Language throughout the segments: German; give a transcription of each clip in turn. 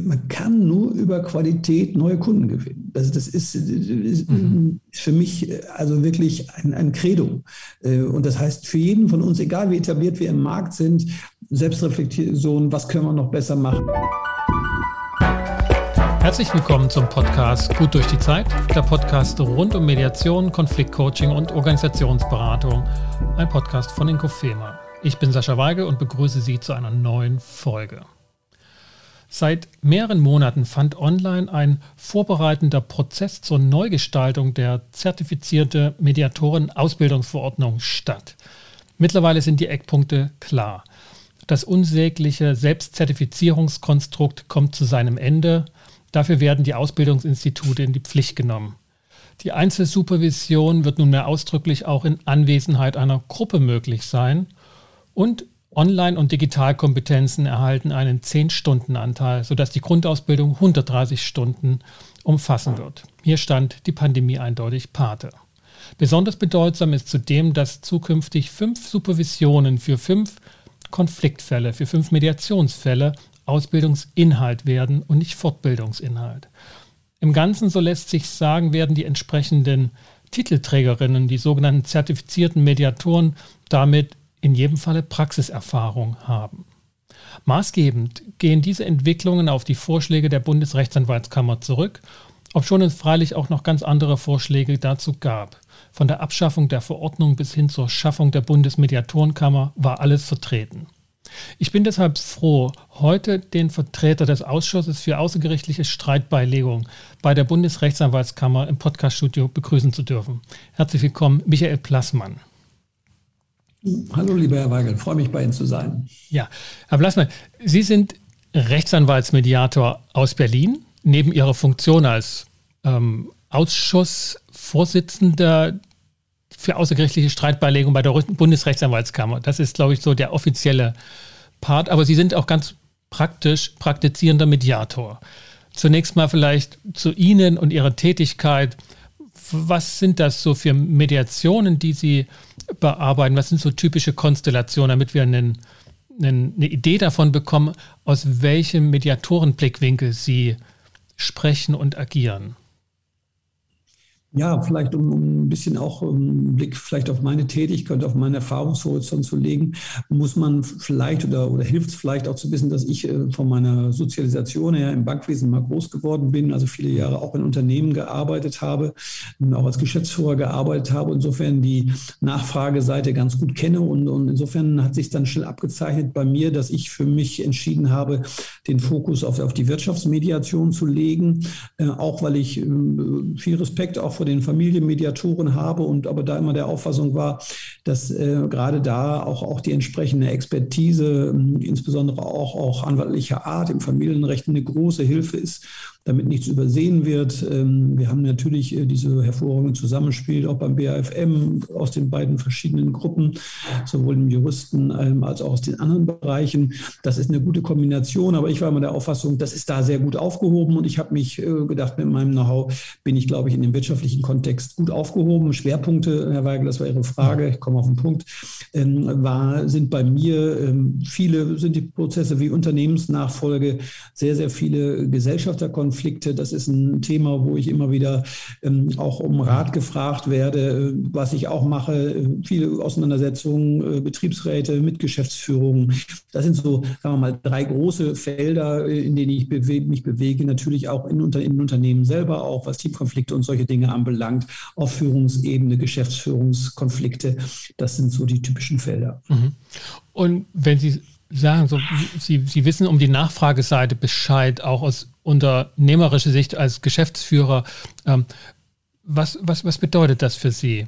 man kann nur über Qualität neue Kunden gewinnen. Also das ist, ist mhm. für mich also wirklich ein, ein Credo. Äh, und das heißt für jeden von uns, egal wie etabliert wir im Markt sind, Selbstreflexion, was können wir noch besser machen. Herzlich willkommen zum Podcast Gut durch die Zeit, der Podcast rund um Mediation, Konfliktcoaching und Organisationsberatung. Ein Podcast von Inkofema. Ich bin Sascha Weige und begrüße Sie zu einer neuen Folge. Seit mehreren Monaten fand online ein vorbereitender Prozess zur Neugestaltung der zertifizierte Mediatoren-Ausbildungsverordnung statt. Mittlerweile sind die Eckpunkte klar. Das unsägliche Selbstzertifizierungskonstrukt kommt zu seinem Ende. Dafür werden die Ausbildungsinstitute in die Pflicht genommen. Die Einzelsupervision wird nunmehr ausdrücklich auch in Anwesenheit einer Gruppe möglich sein und Online- und Digitalkompetenzen erhalten einen 10-Stunden-Anteil, sodass die Grundausbildung 130 Stunden umfassen wird. Hier stand die Pandemie eindeutig Pate. Besonders bedeutsam ist zudem, dass zukünftig fünf Supervisionen für fünf Konfliktfälle, für fünf Mediationsfälle Ausbildungsinhalt werden und nicht Fortbildungsinhalt. Im Ganzen, so lässt sich sagen, werden die entsprechenden Titelträgerinnen, die sogenannten zertifizierten Mediatoren, damit in jedem Falle Praxiserfahrung haben. Maßgebend gehen diese Entwicklungen auf die Vorschläge der Bundesrechtsanwaltskammer zurück, obschon es freilich auch noch ganz andere Vorschläge dazu gab. Von der Abschaffung der Verordnung bis hin zur Schaffung der Bundesmediatorenkammer war alles vertreten. Ich bin deshalb froh, heute den Vertreter des Ausschusses für außergerichtliche Streitbeilegung bei der Bundesrechtsanwaltskammer im Podcaststudio begrüßen zu dürfen. Herzlich willkommen, Michael Plassmann. Hallo, lieber Herr Weigel, freue mich bei Ihnen zu sein. Ja, Herr Blassmann, Sie sind Rechtsanwaltsmediator aus Berlin. Neben Ihrer Funktion als ähm, Ausschussvorsitzender für außergerichtliche Streitbeilegung bei der Bundesrechtsanwaltskammer. Das ist, glaube ich, so der offizielle Part. Aber Sie sind auch ganz praktisch praktizierender Mediator. Zunächst mal vielleicht zu Ihnen und Ihrer Tätigkeit was sind das so für Mediationen, die Sie bearbeiten? Was sind so typische Konstellationen, damit wir einen, einen, eine Idee davon bekommen, aus welchem Mediatorenblickwinkel Sie sprechen und agieren? Ja, vielleicht um, ein bisschen auch einen Blick vielleicht auf meine Tätigkeit, auf meinen Erfahrungshorizont zu legen, muss man vielleicht oder, oder hilft es vielleicht auch zu wissen, dass ich äh, von meiner Sozialisation her im Bankwesen mal groß geworden bin, also viele Jahre auch in Unternehmen gearbeitet habe auch als Geschäftsführer gearbeitet habe, insofern die Nachfrageseite ganz gut kenne und, und insofern hat sich dann schnell abgezeichnet bei mir, dass ich für mich entschieden habe, den Fokus auf, auf die Wirtschaftsmediation zu legen, äh, auch weil ich äh, viel Respekt auch vor den Familienmediatoren habe und aber da immer der Auffassung war, dass äh, gerade da auch, auch die entsprechende Expertise, äh, insbesondere auch, auch anwaltlicher Art im Familienrecht eine große Hilfe ist damit nichts übersehen wird. Ähm, wir haben natürlich äh, diese hervorragenden Zusammenspiel auch beim BAFM aus den beiden verschiedenen Gruppen, sowohl im Juristen ähm, als auch aus den anderen Bereichen. Das ist eine gute Kombination, aber ich war immer der Auffassung, das ist da sehr gut aufgehoben und ich habe mich äh, gedacht, mit meinem Know-how bin ich, glaube ich, in dem wirtschaftlichen Kontext gut aufgehoben. Schwerpunkte, Herr Weigel, das war Ihre Frage, ich komme auf den Punkt, ähm, war, sind bei mir viele, sind die Prozesse wie Unternehmensnachfolge, sehr, sehr viele Gesellschafterkonflikte, Konflikte. Das ist ein Thema, wo ich immer wieder ähm, auch um Rat gefragt werde, äh, was ich auch mache. Viele Auseinandersetzungen, äh, Betriebsräte mit Geschäftsführung. Das sind so, sagen wir mal, drei große Felder, äh, in denen ich bewe mich bewege. Natürlich auch in, unter, in Unternehmen selber, auch was Teamkonflikte und solche Dinge anbelangt. Auf Führungsebene, Geschäftsführungskonflikte. Das sind so die typischen Felder. Mhm. Und wenn Sie sagen, so, Sie, Sie wissen um die Nachfrageseite Bescheid, auch aus unternehmerischer Sicht als Geschäftsführer. Ähm, was, was, was bedeutet das für Sie?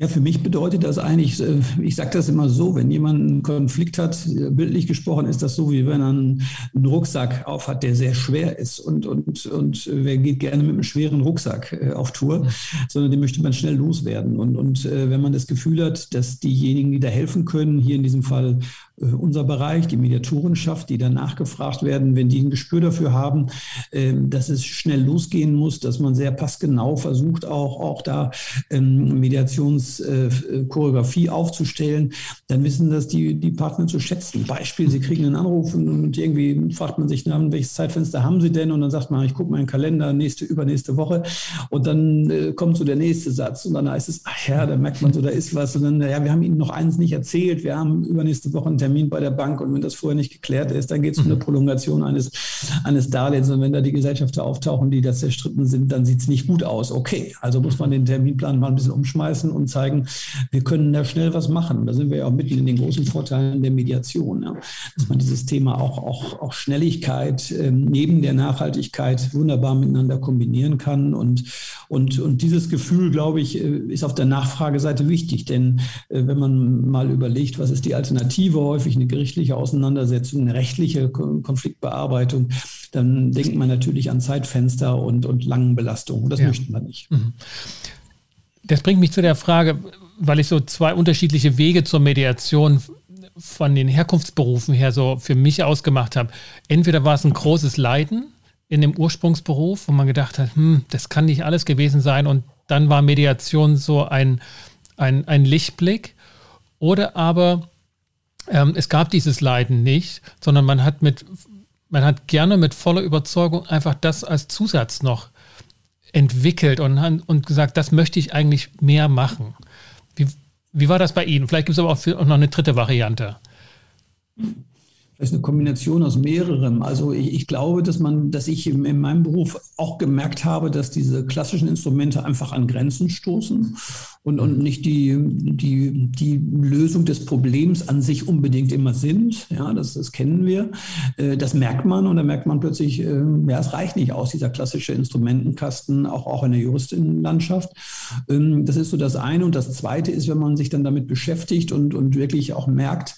Ja, für mich bedeutet das eigentlich, äh, ich sage das immer so, wenn jemand einen Konflikt hat, äh, bildlich gesprochen ist das so, wie wenn er einen, Rucksack aufhat, der sehr schwer ist. Und, und, und wer geht gerne mit einem schweren Rucksack äh, auf Tour, sondern den möchte man schnell loswerden. Und, und wenn man das Gefühl hat, dass diejenigen, die da helfen können, hier in diesem Fall äh, unser Bereich, die Mediatorenschaft, die danach gefragt werden, wenn die ein Gespür dafür haben, ähm, dass es schnell losgehen muss, dass man sehr passgenau versucht, auch, auch da ähm, Mediationschoreografie aufzustellen, dann wissen das die, die Partner zu schätzen. Beispiel, sie kriegen einen Anruf und irgendwie fragt man sich, na, welches Zeitfenster haben sie denn? Und dann sagt man, ich gucke mal in den Kalender, nächste, übernächste Woche. Und dann äh, kommt so der nächste Satz und dann heißt es, ach ja, da merkt man so, da ist was. Und dann, ja, wir haben Ihnen noch eins nicht erzählt. Wir haben übernächste Woche einen Termin bei der Bank und wenn das vorher nicht geklärt ist, dann geht es um eine mhm. Prolongation eines, eines Darlehens. Und wenn da die Gesellschafter auftauchen, die da zerstritten sind, dann sieht es nicht gut aus. Okay, also muss man den Terminplan mal ein bisschen umschmeißen und zeigen, wir können da schnell was machen. Da sind wir ja auch mitten in den großen Vorteilen der Mediation, ja. dass man dieses Thema auch, auch, auch Schnelligkeit ähm, neben der Nachhaltigkeit wunderbar miteinander kombinieren kann. Und, und, und dieses Gefühl, glaube ich, äh, ist auf der Nachfrageseite wichtig. Denn äh, wenn man mal überlegt, was ist die Alternative, häufig eine gerichtliche Auseinandersetzung, eine rechtliche Konfliktbearbeitung, dann denkt man natürlich an Zeitfenster und, und langen Belastungen. Das ja. möchten wir nicht. Mhm. Das bringt mich zu der Frage, weil ich so zwei unterschiedliche Wege zur Mediation von den Herkunftsberufen her so für mich ausgemacht habe. Entweder war es ein großes Leiden in dem Ursprungsberuf, wo man gedacht hat, hm, das kann nicht alles gewesen sein und dann war Mediation so ein, ein, ein Lichtblick. Oder aber ähm, es gab dieses Leiden nicht, sondern man hat mit, man hat gerne mit voller Überzeugung einfach das als Zusatz noch entwickelt und, und gesagt, das möchte ich eigentlich mehr machen. Wie, wie war das bei Ihnen? Vielleicht gibt es aber auch, für, auch noch eine dritte Variante. Das ist eine Kombination aus mehrerem. Also ich, ich, glaube, dass man, dass ich in, in, meinem Beruf auch gemerkt habe, dass diese klassischen Instrumente einfach an Grenzen stoßen und, und nicht die, die, die Lösung des Problems an sich unbedingt immer sind. Ja, das, das kennen wir. Äh, das merkt man und dann merkt man plötzlich, äh, ja, es reicht nicht aus, dieser klassische Instrumentenkasten, auch, auch in der Juristinnenlandschaft. Ähm, das ist so das eine. Und das zweite ist, wenn man sich dann damit beschäftigt und, und wirklich auch merkt,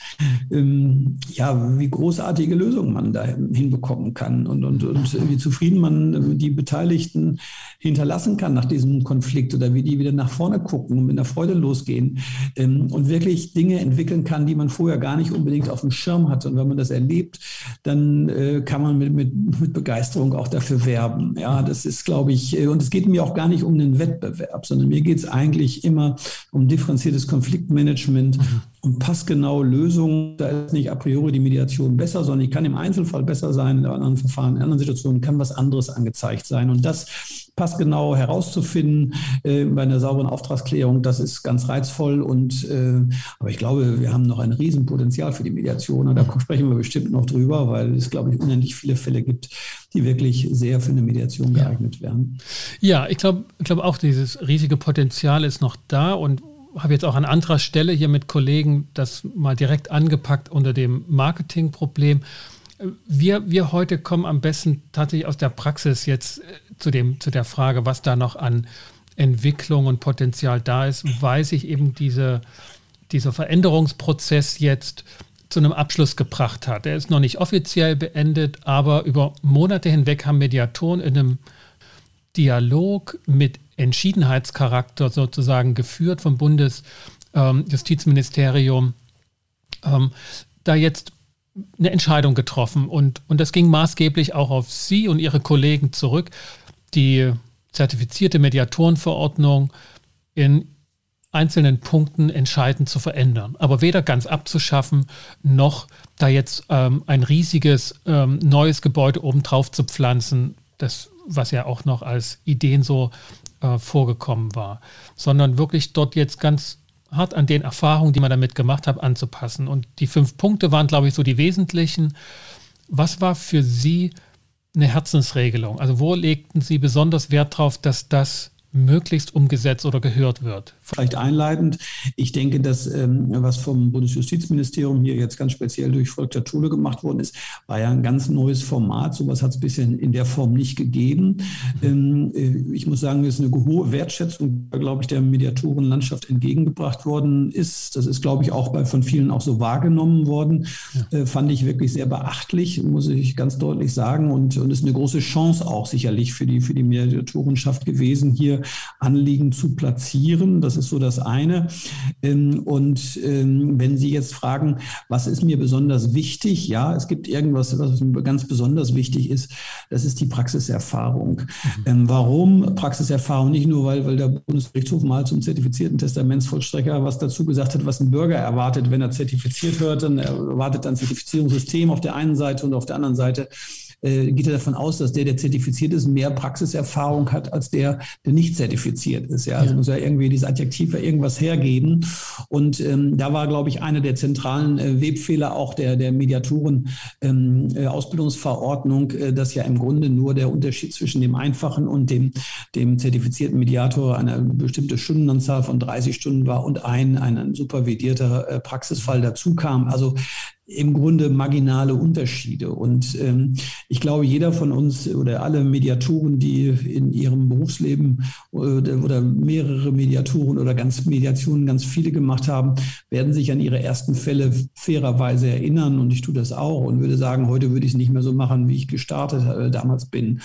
ähm, ja, wie großartige Lösungen man da hinbekommen kann und, und, und wie zufrieden man die Beteiligten hinterlassen kann nach diesem Konflikt oder wie die wieder nach vorne gucken und mit einer Freude losgehen ähm, und wirklich Dinge entwickeln kann, die man vorher gar nicht unbedingt auf dem Schirm hatte. Und wenn man das erlebt, dann äh, kann man mit, mit, mit Begeisterung auch dafür werben. Ja, das ist, glaube ich, äh, und es geht mir auch gar nicht um einen Wettbewerb, sondern mir geht es eigentlich immer um differenziertes Konfliktmanagement mhm. Und passgenaue Lösungen. Da ist nicht a priori die Mediation besser, sondern die kann im Einzelfall besser sein, in anderen Verfahren, in anderen Situationen kann was anderes angezeigt sein. Und das passgenau herauszufinden äh, bei einer sauberen Auftragsklärung, das ist ganz reizvoll. Und äh, aber ich glaube, wir haben noch ein Riesenpotenzial für die Mediation. Und da sprechen wir bestimmt noch drüber, weil es, glaube ich, unendlich viele Fälle gibt, die wirklich sehr für eine Mediation geeignet ja. werden. Ja, ich glaube ich glaub auch, dieses riesige Potenzial ist noch da und habe jetzt auch an anderer Stelle hier mit Kollegen das mal direkt angepackt unter dem Marketingproblem. Wir, wir heute kommen am besten tatsächlich aus der Praxis jetzt äh, zu, dem, zu der Frage, was da noch an Entwicklung und Potenzial da ist, weil sich eben diese, dieser Veränderungsprozess jetzt zu einem Abschluss gebracht hat. Er ist noch nicht offiziell beendet, aber über Monate hinweg haben Mediatoren in einem Dialog mit Entschiedenheitscharakter sozusagen geführt vom Bundesjustizministerium, ähm, ähm, da jetzt eine Entscheidung getroffen. Und, und das ging maßgeblich auch auf Sie und Ihre Kollegen zurück, die zertifizierte Mediatorenverordnung in einzelnen Punkten entscheidend zu verändern, aber weder ganz abzuschaffen, noch da jetzt ähm, ein riesiges ähm, neues Gebäude obendrauf zu pflanzen, das, was ja auch noch als Ideen so äh, vorgekommen war, sondern wirklich dort jetzt ganz hart an den Erfahrungen, die man damit gemacht hat, anzupassen. Und die fünf Punkte waren, glaube ich, so die wesentlichen. Was war für Sie eine Herzensregelung? Also wo legten Sie besonders Wert drauf, dass das möglichst umgesetzt oder gehört wird? Vielleicht einleitend. Ich denke, dass ähm, was vom Bundesjustizministerium hier jetzt ganz speziell durch Volker Thule gemacht worden ist, war ja ein ganz neues Format. Sowas hat es bisher in der Form nicht gegeben. Ähm, äh, ich muss sagen, es ist eine hohe Wertschätzung, glaube ich, der Mediatorenlandschaft entgegengebracht worden ist. Das ist, glaube ich, auch bei, von vielen auch so wahrgenommen worden. Ja. Äh, fand ich wirklich sehr beachtlich, muss ich ganz deutlich sagen. Und, und ist eine große Chance auch sicherlich für die, für die Mediatorenschaft gewesen, hier Anliegen zu platzieren. Das Das ist so das eine. Ähm, und ähm, wenn Sie jetzt fragen, was ist mir besonders wichtig? Ja, es gibt irgendwas, was mir ganz besonders wichtig ist. Das ist die Praxiserfahrung. Mhm. Warum Praxiserfahrung? Nicht nur, weil, weil der Bundesgerichtshof mal zum zertifizierten Testamentsvollstrecker was dazu gesagt hat, was ein Bürger erwartet, wenn er zertifiziert wird, dann erwartet ein Zertifizierungssystem auf der einen Seite und auf der anderen Seite äh, geht er davon aus, dass der, der zertifiziert ist, mehr Praxiserfahrung hat als der, der nicht zertifiziert ist. Ja, also ja. muss ja irgendwie dieses Adjektiv ja irgendwas hergeben. Und ähm, da war, glaube ich, einer der zentralen äh, Webfehler auch der, der Mediatoren ähm, äh, Ausbildungsverordnung, äh, dass ja im Grunde nur der Unterschied zwischen dem einfachen und dem, dem zertifizierten Mediator eine bestimmte Stundenanzahl von 30 Stunden war und ein, ein supervidierter äh, Praxisfall dazu kam. Also im Grunde marginale Unterschiede. Und ähm, ich glaube, jeder von uns oder alle Mediatoren, die in ihrem Berufsleben oder, äh, oder mehrere Mediatoren oder ganz Mediationen ganz viele gemacht haben, werden sich an ihre ersten Fälle fairerweise erinnern. Und ich tue das auch und würde sagen, heute würde ich es nicht mehr so machen, wie ich gestartet äh, damals bin.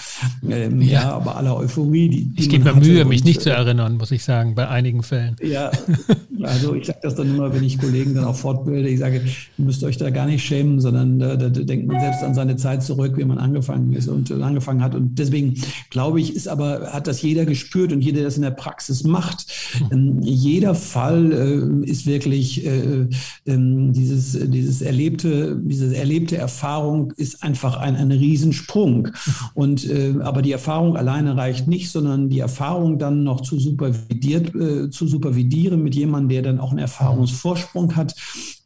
Ähm, ja. ja. aber aller Euphorie. Die, die ich gebe mir Mühe, mich nicht zu äh, erinnern, muss ich sagen, bei einigen Fällen. Ja, also ich sage das dann immer, wenn ich Kollegen dann auch fortbilde, ich sage, ihr müsst euch da gar nicht schämen, sondern da, da, denkt man selbst an seine Zeit zurück, wie man angefangen ist und äh, angefangen hat. Und deswegen glaube ich, ist aber, hat das jeder gespürt und jeder, der das in der Praxis macht. Ähm, jeder Fall äh, ist wirklich äh, ähm, dieses, dieses erlebte, diese erlebte Erfahrung ist einfach ein, ein Riesensprung. Und äh, aber die Erfahrung alleine reicht nicht, sondern die Erfahrung dann noch zu supervidiert, äh, zu supervidieren mit jemandem, der dann auch einen Erfahrungsvorsprung hat,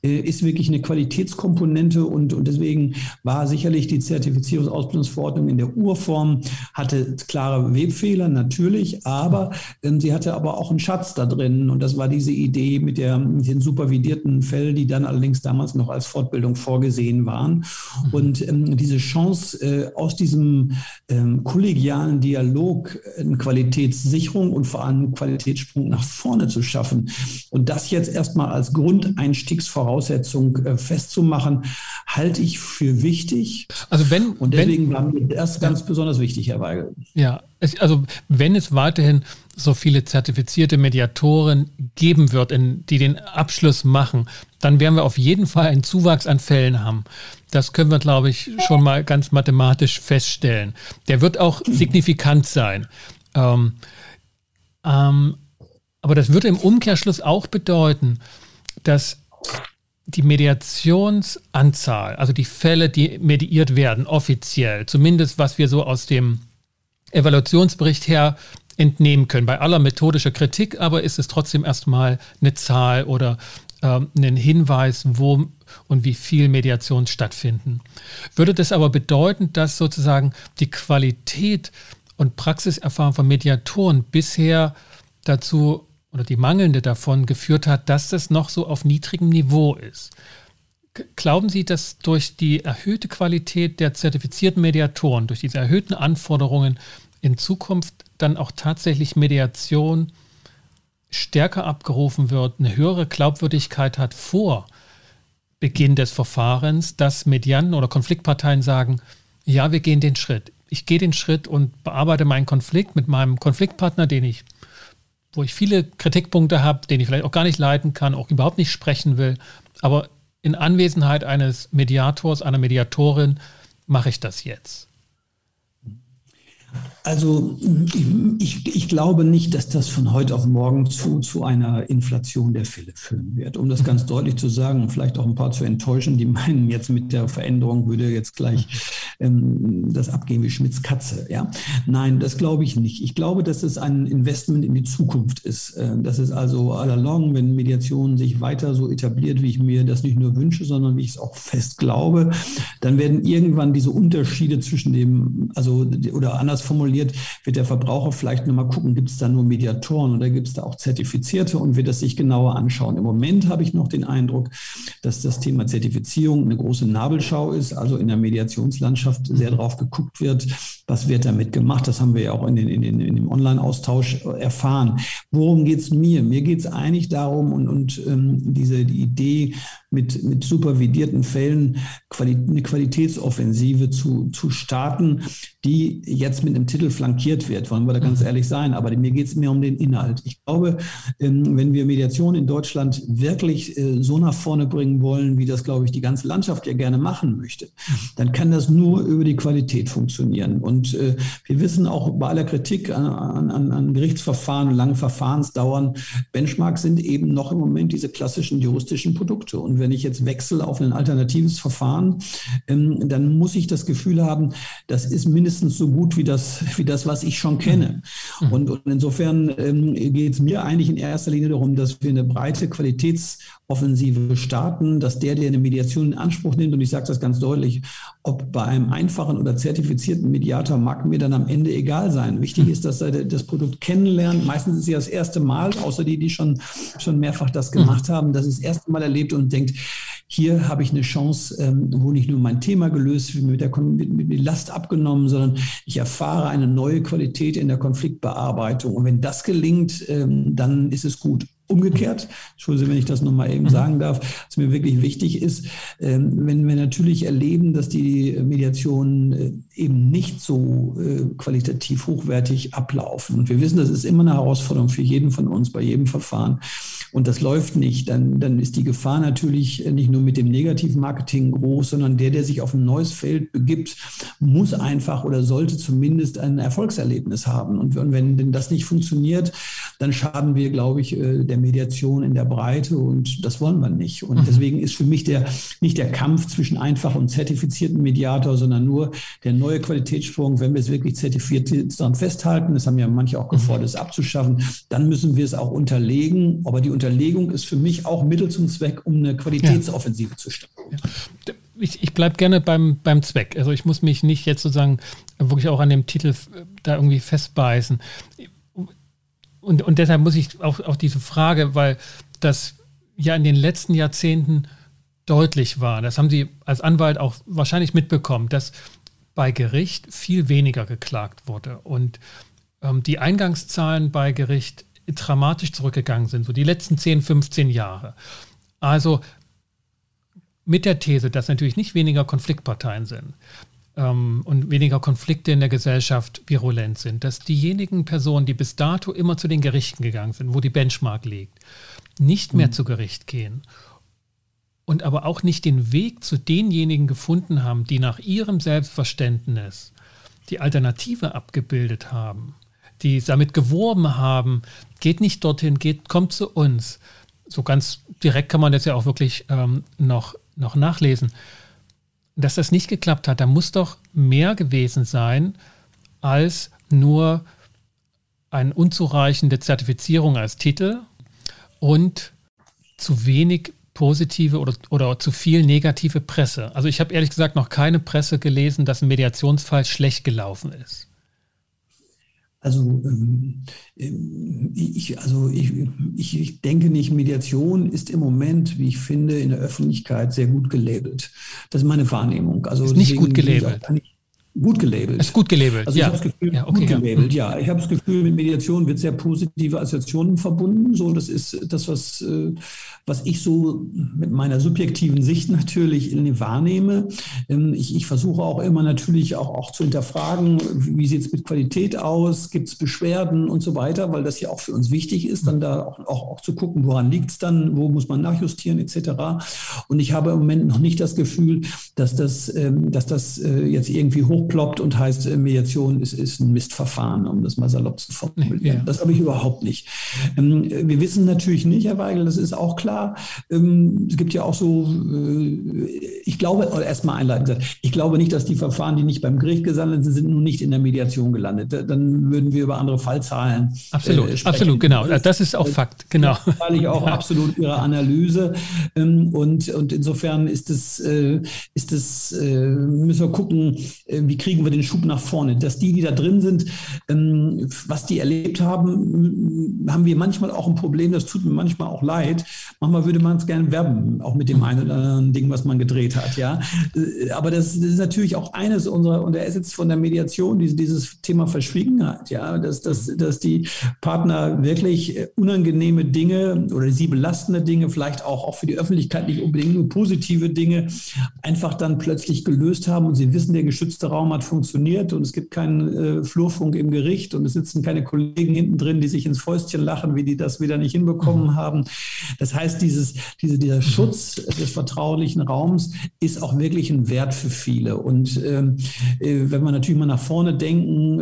ist wirklich eine Qualitätskomponente und, und deswegen war sicherlich die Zertifizierungsausbildungsverordnung in der Urform, hatte klare Webfehler natürlich, aber äh, sie hatte aber auch einen Schatz da drin und das war diese Idee mit, der, mit den supervidierten Fällen, die dann allerdings damals noch als Fortbildung vorgesehen waren. Mhm. Und ähm, diese Chance äh, aus diesem ähm, kollegialen Dialog eine Qualitätssicherung und vor allem einen Qualitätssprung nach vorne zu schaffen und das jetzt erstmal als Grundeinstiegsvoraussetzung Voraussetzung äh, festzumachen, halte ich für wichtig. Also wenn und deswegen wenn, war mir das ganz ja. besonders wichtig, Herr Weigel. Ja, es, also wenn es weiterhin so viele zertifizierte Mediatoren geben wird, in, die den Abschluss machen, dann werden wir auf jeden Fall einen Zuwachs an Fällen haben. Das können wir, glaube ich, schon mal ganz mathematisch feststellen. Der wird auch signifikant sein. Ähm, ähm, aber das würde im Umkehrschluss auch bedeuten, dass die Mediationsanzahl, also die Fälle, die mediiert werden, offiziell, zumindest was wir so aus dem Evaluationsbericht her entnehmen können. Bei aller methodischer Kritik aber ist es trotzdem erstmal eine Zahl oder ähm, ein Hinweis, wo und wie viel Mediation stattfinden. Würde das aber bedeuten, dass sozusagen die Qualität und Praxiserfahrung von Mediatoren bisher dazu oder die mangelnde davon geführt hat, dass das noch so auf niedrigem Niveau ist. Glauben Sie, dass durch die erhöhte Qualität der zertifizierten Mediatoren, durch diese erhöhten Anforderungen in Zukunft dann auch tatsächlich Mediation stärker abgerufen wird, eine höhere Glaubwürdigkeit hat vor Beginn des Verfahrens, dass Medianten oder Konfliktparteien sagen, ja, wir gehen den Schritt. Ich gehe den Schritt und bearbeite meinen Konflikt mit meinem Konfliktpartner, den ich wo ich viele Kritikpunkte habe, den ich vielleicht auch gar nicht leiten kann, auch überhaupt nicht sprechen will. Aber in Anwesenheit eines Mediators, einer Mediatorin mache ich das jetzt. Also ich, ich glaube nicht, dass das von heute auf morgen zu, zu einer Inflation der Fälle führen wird. Um das ganz deutlich zu sagen und vielleicht auch ein paar zu enttäuschen, die meinen jetzt mit der Veränderung würde jetzt gleich ähm, das abgehen wie Schmitz Katze. Ja? Nein, das glaube ich nicht. Ich glaube, dass es ein Investment in die Zukunft ist. Äh, das ist also all along, wenn Mediation sich weiter so etabliert, wie ich mir das nicht nur wünsche, sondern wie ich es auch fest glaube, dann werden irgendwann diese Unterschiede zwischen dem, also oder anders formuliert, formuliert, wird der Verbraucher vielleicht nochmal gucken, gibt es da nur Mediatoren oder gibt es da auch Zertifizierte und wird das sich genauer anschauen. Im Moment habe ich noch den Eindruck, dass das Thema Zertifizierung eine große Nabelschau ist, also in der Mediationslandschaft sehr drauf geguckt wird, was wird damit gemacht. Das haben wir ja auch in, den, in, den, in dem Online-Austausch erfahren. Worum geht es mir? Mir geht es eigentlich darum und, und ähm, diese die Idee, mit, mit supervidierten Fällen Quali eine Qualitätsoffensive zu, zu starten, die jetzt mit einem Titel flankiert wird, wollen wir da ganz mhm. ehrlich sein. Aber mir geht es mehr um den Inhalt. Ich glaube, ähm, wenn wir Mediation in Deutschland wirklich äh, so nach vorne bringen wollen, wie das, glaube ich, die ganze Landschaft ja gerne machen möchte, dann kann das nur über die Qualität funktionieren. Und äh, wir wissen auch bei aller Kritik an, an, an Gerichtsverfahren und langen Verfahrensdauern, Benchmarks sind eben noch im Moment diese klassischen juristischen Produkte. Und wenn ich jetzt wechsle auf ein alternatives Verfahren, ähm, dann muss ich das Gefühl haben, das ist mindestens so gut wie das, wie das was ich schon kenne. Mhm. Und, und insofern ähm, geht es mir eigentlich in erster Linie darum, dass wir eine breite Qualitätsoffensive starten, dass der, der eine Mediation in Anspruch nimmt, und ich sage das ganz deutlich, ob bei einem einfachen oder zertifizierten Mediator mag mir dann am Ende egal sein. Wichtig ist, dass er das Produkt kennenlernt. Meistens ist es ja das erste Mal, außer die, die schon, schon mehrfach das gemacht mhm. haben, dass es das erste Mal erlebt und denkt, hier habe ich eine Chance, ähm, wo nicht nur mein Thema gelöst wird, mit der, mit, mit Last abgenommen, sondern ich erfahre eine neue Qualität in der Konfliktbearbeitung. Und wenn das gelingt, ähm, dann ist es gut. Umgekehrt, Entschuldigung, wenn ich das nochmal eben mhm. sagen darf, was mir wirklich wichtig ist, ähm, wenn wir natürlich erleben, dass die Mediationen äh, eben nicht so äh, qualitativ hochwertig ablaufen. Und wir wissen, das ist immer eine Herausforderung für jeden von uns bei jedem Verfahren. Und das läuft nicht, dann, dann ist die Gefahr natürlich nicht nur mit dem negativen Marketing groß, sondern der, der sich auf ein neues Feld begibt, muss einfach oder sollte zumindest ein Erfolgserlebnis haben. Und wenn denn das nicht funktioniert, dann schaden wir, glaube ich, äh, der Mediation in der Breite und das wollen wir nicht. Und mhm. deswegen ist für mich der, nicht der Kampf zwischen einfach und zertifizierten Mediator, sondern nur der neue Qualitätssprung, wenn wir es wirklich zertifiziert daran festhalten, das haben ja manche auch gefordert, es abzuschaffen, dann müssen wir es auch unterlegen. Aber die Unterlegung ist für mich auch Mittel zum Zweck, um eine Qualitätsoffensive ja. zu starten. Ja. Ich, ich bleibe gerne beim, beim Zweck. Also ich muss mich nicht jetzt sozusagen wirklich auch an dem Titel da irgendwie festbeißen und, und deshalb muss ich auch auf diese Frage, weil das ja in den letzten Jahrzehnten deutlich war, das haben Sie als Anwalt auch wahrscheinlich mitbekommen, dass bei Gericht viel weniger geklagt wurde und ähm, die Eingangszahlen bei Gericht dramatisch zurückgegangen sind, so die letzten 10, 15 Jahre. Also mit der These, dass natürlich nicht weniger Konfliktparteien sind, ähm, und weniger Konflikte in der Gesellschaft virulent sind, dass diejenigen Personen, die bis dato immer zu den Gerichten gegangen sind, wo die Benchmark liegt, nicht mehr mhm. zu Gericht gehen und aber auch nicht den Weg zu denjenigen gefunden haben, die nach ihrem Selbstverständnis die Alternative abgebildet haben, die damit geworben haben, geht nicht dorthin, geht, kommt zu uns. So ganz direkt kann man das ja auch wirklich ähm, noch, noch nachlesen dass das nicht geklappt hat, da muss doch mehr gewesen sein als nur eine unzureichende Zertifizierung als Titel und zu wenig positive oder, oder zu viel negative Presse. Also ich habe ehrlich gesagt noch keine Presse gelesen, dass ein Mediationsfall schlecht gelaufen ist. Also, ähm, ich, also ich, ich, ich denke nicht, Mediation ist im Moment, wie ich finde, in der Öffentlichkeit sehr gut gelabelt. Das ist meine Wahrnehmung. Also ist nicht gut gelabelt. Gut gelabelt. Ist gut gelabelt. Also ich habe das Gefühl, ja, okay, gut gelabelt, ja. ja. Ich habe das Gefühl, mit Mediation wird sehr positive Assoziationen verbunden. So, das ist das, was, äh, was ich so mit meiner subjektiven Sicht natürlich wahrnehme. Ähm, ich, ich versuche auch immer natürlich auch, auch zu hinterfragen, wie sieht es mit Qualität aus, gibt es Beschwerden und so weiter, weil das ja auch für uns wichtig ist, dann da auch, auch, auch zu gucken, woran liegt es dann, wo muss man nachjustieren etc. Und ich habe im Moment noch nicht das Gefühl, dass das, ähm, dass das äh, jetzt irgendwie hoch hochploppt und heißt, äh, Mediation ist, ist ein Mistverfahren, um das mal salopp zu formulieren. Ja. Das habe ich überhaupt nicht. Ähm, wir wissen natürlich nicht, Herr Weigel, das ist auch klar. Ähm, es gibt ja auch so, äh, ich glaube, erstmal einleitend gesagt, ich glaube nicht, dass die Verfahren, die nicht beim Gericht gelandet sind, sind nun nicht in der Mediation gelandet. Dann würden wir über andere Fallzahlen. Absolut, äh, absolut, genau. Das ist auch Fakt, genau. Das teile ich auch ja. absolut Ihre Analyse. Ähm, und, und insofern ist es, ist es, müssen wir gucken, wie kriegen wir den Schub nach vorne? Dass die, die da drin sind, ähm, was die erlebt haben, haben wir manchmal auch ein Problem, das tut mir manchmal auch leid. Manchmal würde man es gerne werben, auch mit dem einen oder anderen Ding, was man gedreht hat, ja. Äh, aber das, ist natürlich auch eines unserer, und er ist jetzt von der Mediation, diese, dieses Thema Verschwiegenheit, ja, dass, dass, dass die Partner wirklich unangenehme Dinge oder sie belastende Dinge, vielleicht auch, auch für die Öffentlichkeit nicht unbedingt nur positive Dinge, einfach dann plötzlich gelöst haben und sie wissen, der geschützte Raum hat funktioniert und es gibt keinen äh, Flurfunk im Gericht und es sitzen keine Kollegen hinten drin, die sich ins Fäustchen lachen, wie die das wieder nicht hinbekommen mhm. haben. Das heißt, dieses, diese, dieser. Schutz des vertraulichen Raums ist auch wirklich ein Wert für viele. Und ähm, äh, wenn wir natürlich mal nach vorne denken,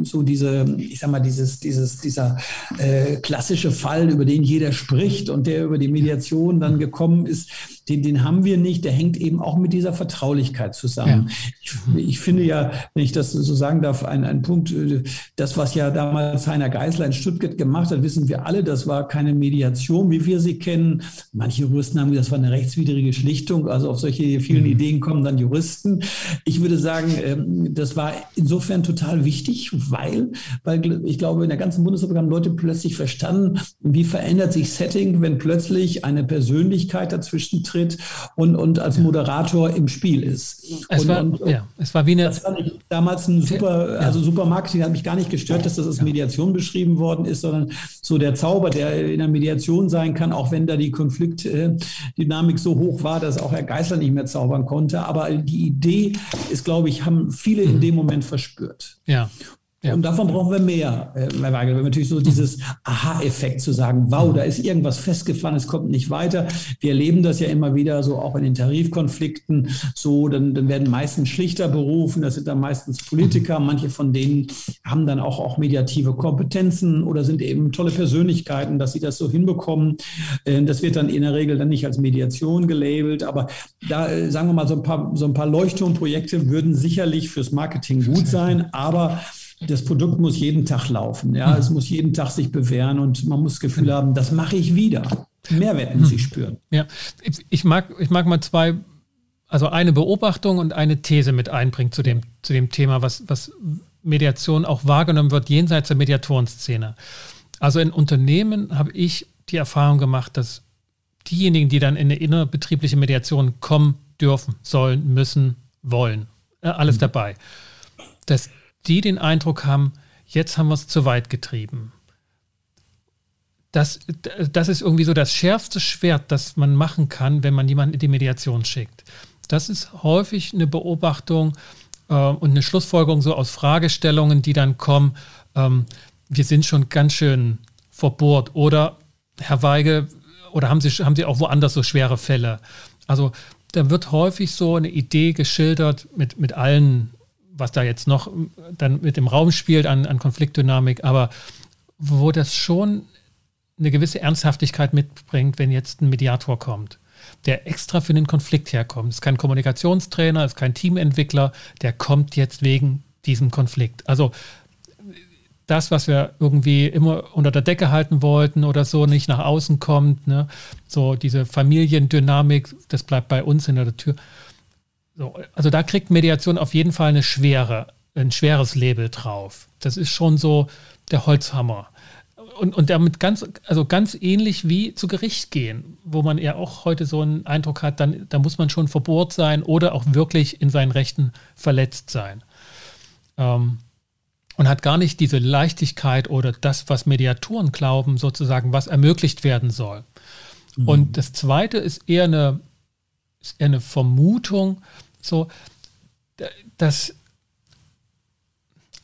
äh, so diese, ich sag mal, dieses, dieses, dieser äh, klassische Fall, über den jeder spricht und der über die Mediation dann gekommen ist, den, den haben wir nicht. Der hängt eben auch mit dieser Vertraulichkeit zusammen. Ja. Ich, ich, finde ja, wenn ich das so sagen darf, ein, ein Punkt, äh, das, was ja damals Heiner Geisler in Stuttgart gemacht hat, wissen wir alle, das war keine Mediation, wie wir sie kennen. Manche Juristen haben gesagt, das war eine rechtswidrige Schlichtung. Also auf solche vielen mhm. Ideen kommen dann Juristen. Ich würde sagen, ähm, das war insofern total wichtig, weil, weil ich glaube, in der ganzen Bundesrepublik haben Leute plötzlich verstanden, wie verändert sich Setting, wenn plötzlich eine Persönlichkeit dazwischen tritt auftritt und, und als Moderator im Spiel ist. Es, und, war, und, ja, es war wie eine. Das fand ich damals ein super, also super Marketing, hat mich gar nicht gestört, dass das als Mediation beschrieben worden ist, sondern so der Zauber, der in der Mediation sein kann, auch wenn da die Konfliktdynamik so hoch war, dass auch Herr Geißler nicht mehr zaubern konnte. Aber die Idee ist, glaube ich, haben viele in mhm. dem Moment verspürt. Ja. Ja. Und davon brauchen wir mehr, äh, Herr Weigel. Wenn natürlich so dieses Aha-Effekt zu sagen, wow, da ist irgendwas festgefahren, es kommt nicht weiter. Wir erleben das ja immer wieder so auch in den Tarifkonflikten. So, dann, dann werden meistens Schlichter berufen, das sind dann meistens Politiker. Manche von denen haben dann auch, auch mediative Kompetenzen oder sind eben tolle Persönlichkeiten, dass sie das so hinbekommen. Äh, das wird dann in der Regel dann nicht als Mediation gelabelt. Aber da, äh, sagen wir mal, so ein paar, so ein paar Leuchtturmprojekte würden sicherlich fürs Marketing gut sein, aber das Produkt muss jeden Tag laufen. Ja, es muss jeden Tag sich bewähren und man muss das Gefühl haben, das mache ich wieder. Mehrwert muss ich spüren. Ja, ich mag, ich mag mal zwei, also eine Beobachtung und eine These mit einbringen zu dem, zu dem Thema, was, was Mediation auch wahrgenommen wird jenseits der Mediatorenszene. Also in Unternehmen habe ich die Erfahrung gemacht, dass diejenigen, die dann in eine innerbetriebliche Mediation kommen dürfen, sollen, müssen, wollen, alles mhm. dabei, dass die den Eindruck haben, jetzt haben wir es zu weit getrieben. Das, das ist irgendwie so das schärfste Schwert, das man machen kann, wenn man jemanden in die Mediation schickt. Das ist häufig eine Beobachtung äh, und eine Schlussfolgerung so aus Fragestellungen, die dann kommen, ähm, wir sind schon ganz schön verbohrt oder Herr Weige, oder haben Sie, haben Sie auch woanders so schwere Fälle? Also da wird häufig so eine Idee geschildert mit, mit allen was da jetzt noch dann mit dem Raum spielt an, an Konfliktdynamik, aber wo das schon eine gewisse Ernsthaftigkeit mitbringt, wenn jetzt ein Mediator kommt, der extra für den Konflikt herkommt. Es ist kein Kommunikationstrainer, es ist kein Teamentwickler, der kommt jetzt wegen diesem Konflikt. Also das, was wir irgendwie immer unter der Decke halten wollten oder so, nicht nach außen kommt, ne? so diese Familiendynamik, das bleibt bei uns in der Tür. So, also da kriegt Mediation auf jeden Fall eine schwere, ein schweres Label drauf. Das ist schon so der Holzhammer. Und, und damit ganz, also ganz ähnlich wie zu Gericht gehen, wo man ja auch heute so einen Eindruck hat, dann, da muss man schon verbohrt sein oder auch wirklich in seinen Rechten verletzt sein. Ähm, und hat gar nicht diese Leichtigkeit oder das, was Mediatoren glauben, sozusagen, was ermöglicht werden soll. Mhm. Und das Zweite ist eher eine, ist eher eine Vermutung, so, dass,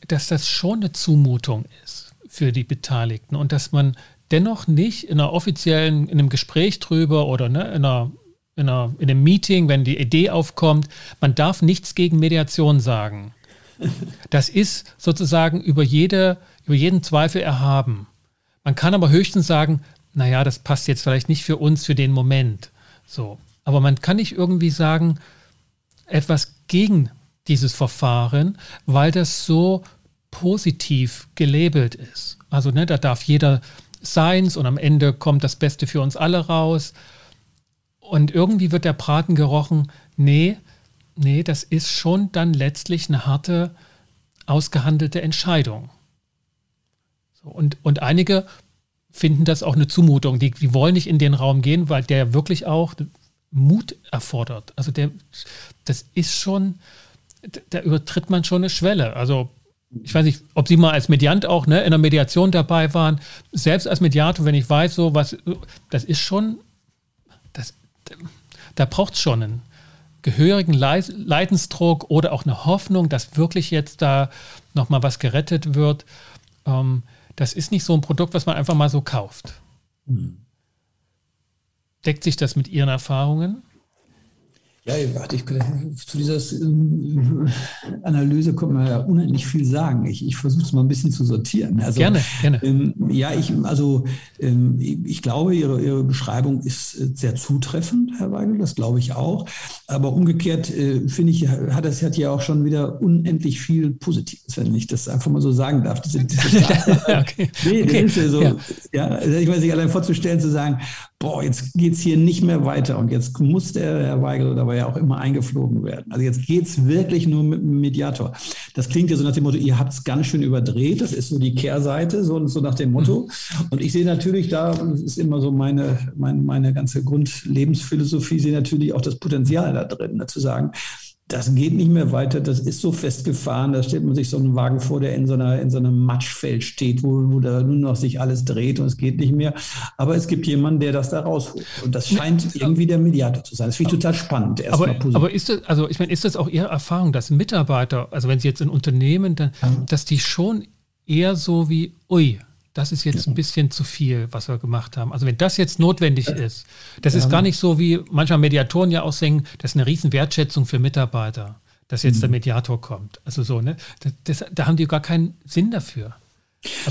dass das schon eine Zumutung ist für die Beteiligten und dass man dennoch nicht in einer offiziellen, in einem Gespräch drüber oder ne, in, einer, in, einer, in einem Meeting, wenn die Idee aufkommt, man darf nichts gegen Mediation sagen. Das ist sozusagen über, jede, über jeden Zweifel erhaben. Man kann aber höchstens sagen, naja, das passt jetzt vielleicht nicht für uns für den Moment. So. Aber man kann nicht irgendwie sagen, etwas gegen dieses Verfahren, weil das so positiv gelabelt ist. Also ne, da darf jeder seins und am Ende kommt das Beste für uns alle raus. Und irgendwie wird der Braten gerochen, nee, nee, das ist schon dann letztlich eine harte, ausgehandelte Entscheidung. So, und, und einige finden das auch eine Zumutung. Die, die wollen nicht in den Raum gehen, weil der wirklich auch Mut erfordert. Also der, das ist schon, da übertritt man schon eine Schwelle. Also ich weiß nicht, ob Sie mal als Mediant auch ne, in der Mediation dabei waren. Selbst als Mediator, wenn ich weiß, so was, das ist schon, das, da braucht es schon einen gehörigen Leidensdruck oder auch eine Hoffnung, dass wirklich jetzt da nochmal was gerettet wird. Ähm, das ist nicht so ein Produkt, was man einfach mal so kauft. Hm. Deckt sich das mit Ihren Erfahrungen? Ja, ich, zu dieser äh, Analyse kann man ja unendlich viel sagen. Ich, ich versuche es mal ein bisschen zu sortieren. Also, gerne, gerne. Ähm, ja, ich, also ähm, ich glaube, Ihre, Ihre Beschreibung ist äh, sehr zutreffend, Herr Weigel, das glaube ich auch. Aber umgekehrt äh, finde ich, hat das hat ja auch schon wieder unendlich viel Positives, wenn ich das einfach mal so sagen darf. Diese, diese okay. Nee, okay. Ist ja so, ja. ja, ich weiß nicht, allein vorzustellen, zu sagen, boah, jetzt geht es hier nicht mehr weiter und jetzt muss der Herr Weigel dabei ja auch immer eingeflogen werden. Also jetzt geht es wirklich nur mit dem Mediator. Das klingt ja so nach dem Motto, ihr habt es ganz schön überdreht. Das ist so die Kehrseite, so, so nach dem Motto. Mhm. Und ich sehe natürlich, da ist immer so meine, meine, meine ganze Grundlebensphilosophie, sehe natürlich auch das Potenzial da drin, ne, zu sagen, das geht nicht mehr weiter, das ist so festgefahren, da stellt man sich so einen Wagen vor, der in so, einer, in so einem Matschfeld steht, wo, wo da nur noch sich alles dreht und es geht nicht mehr. Aber es gibt jemanden, der das da rausholt. Und das scheint irgendwie der Mediator zu sein. Das finde ich total spannend. Aber, aber, ist das, also ich meine, ist das auch Ihre Erfahrung, dass Mitarbeiter, also wenn Sie jetzt in Unternehmen, dann, dass die schon eher so wie, ui, das ist jetzt ein bisschen zu viel, was wir gemacht haben. Also wenn das jetzt notwendig ist, das ist gar nicht so, wie manchmal Mediatoren ja auch sagen, das ist eine riesen Wertschätzung für Mitarbeiter, dass jetzt mhm. der Mediator kommt. Also so, ne? Das, das, da haben die gar keinen Sinn dafür.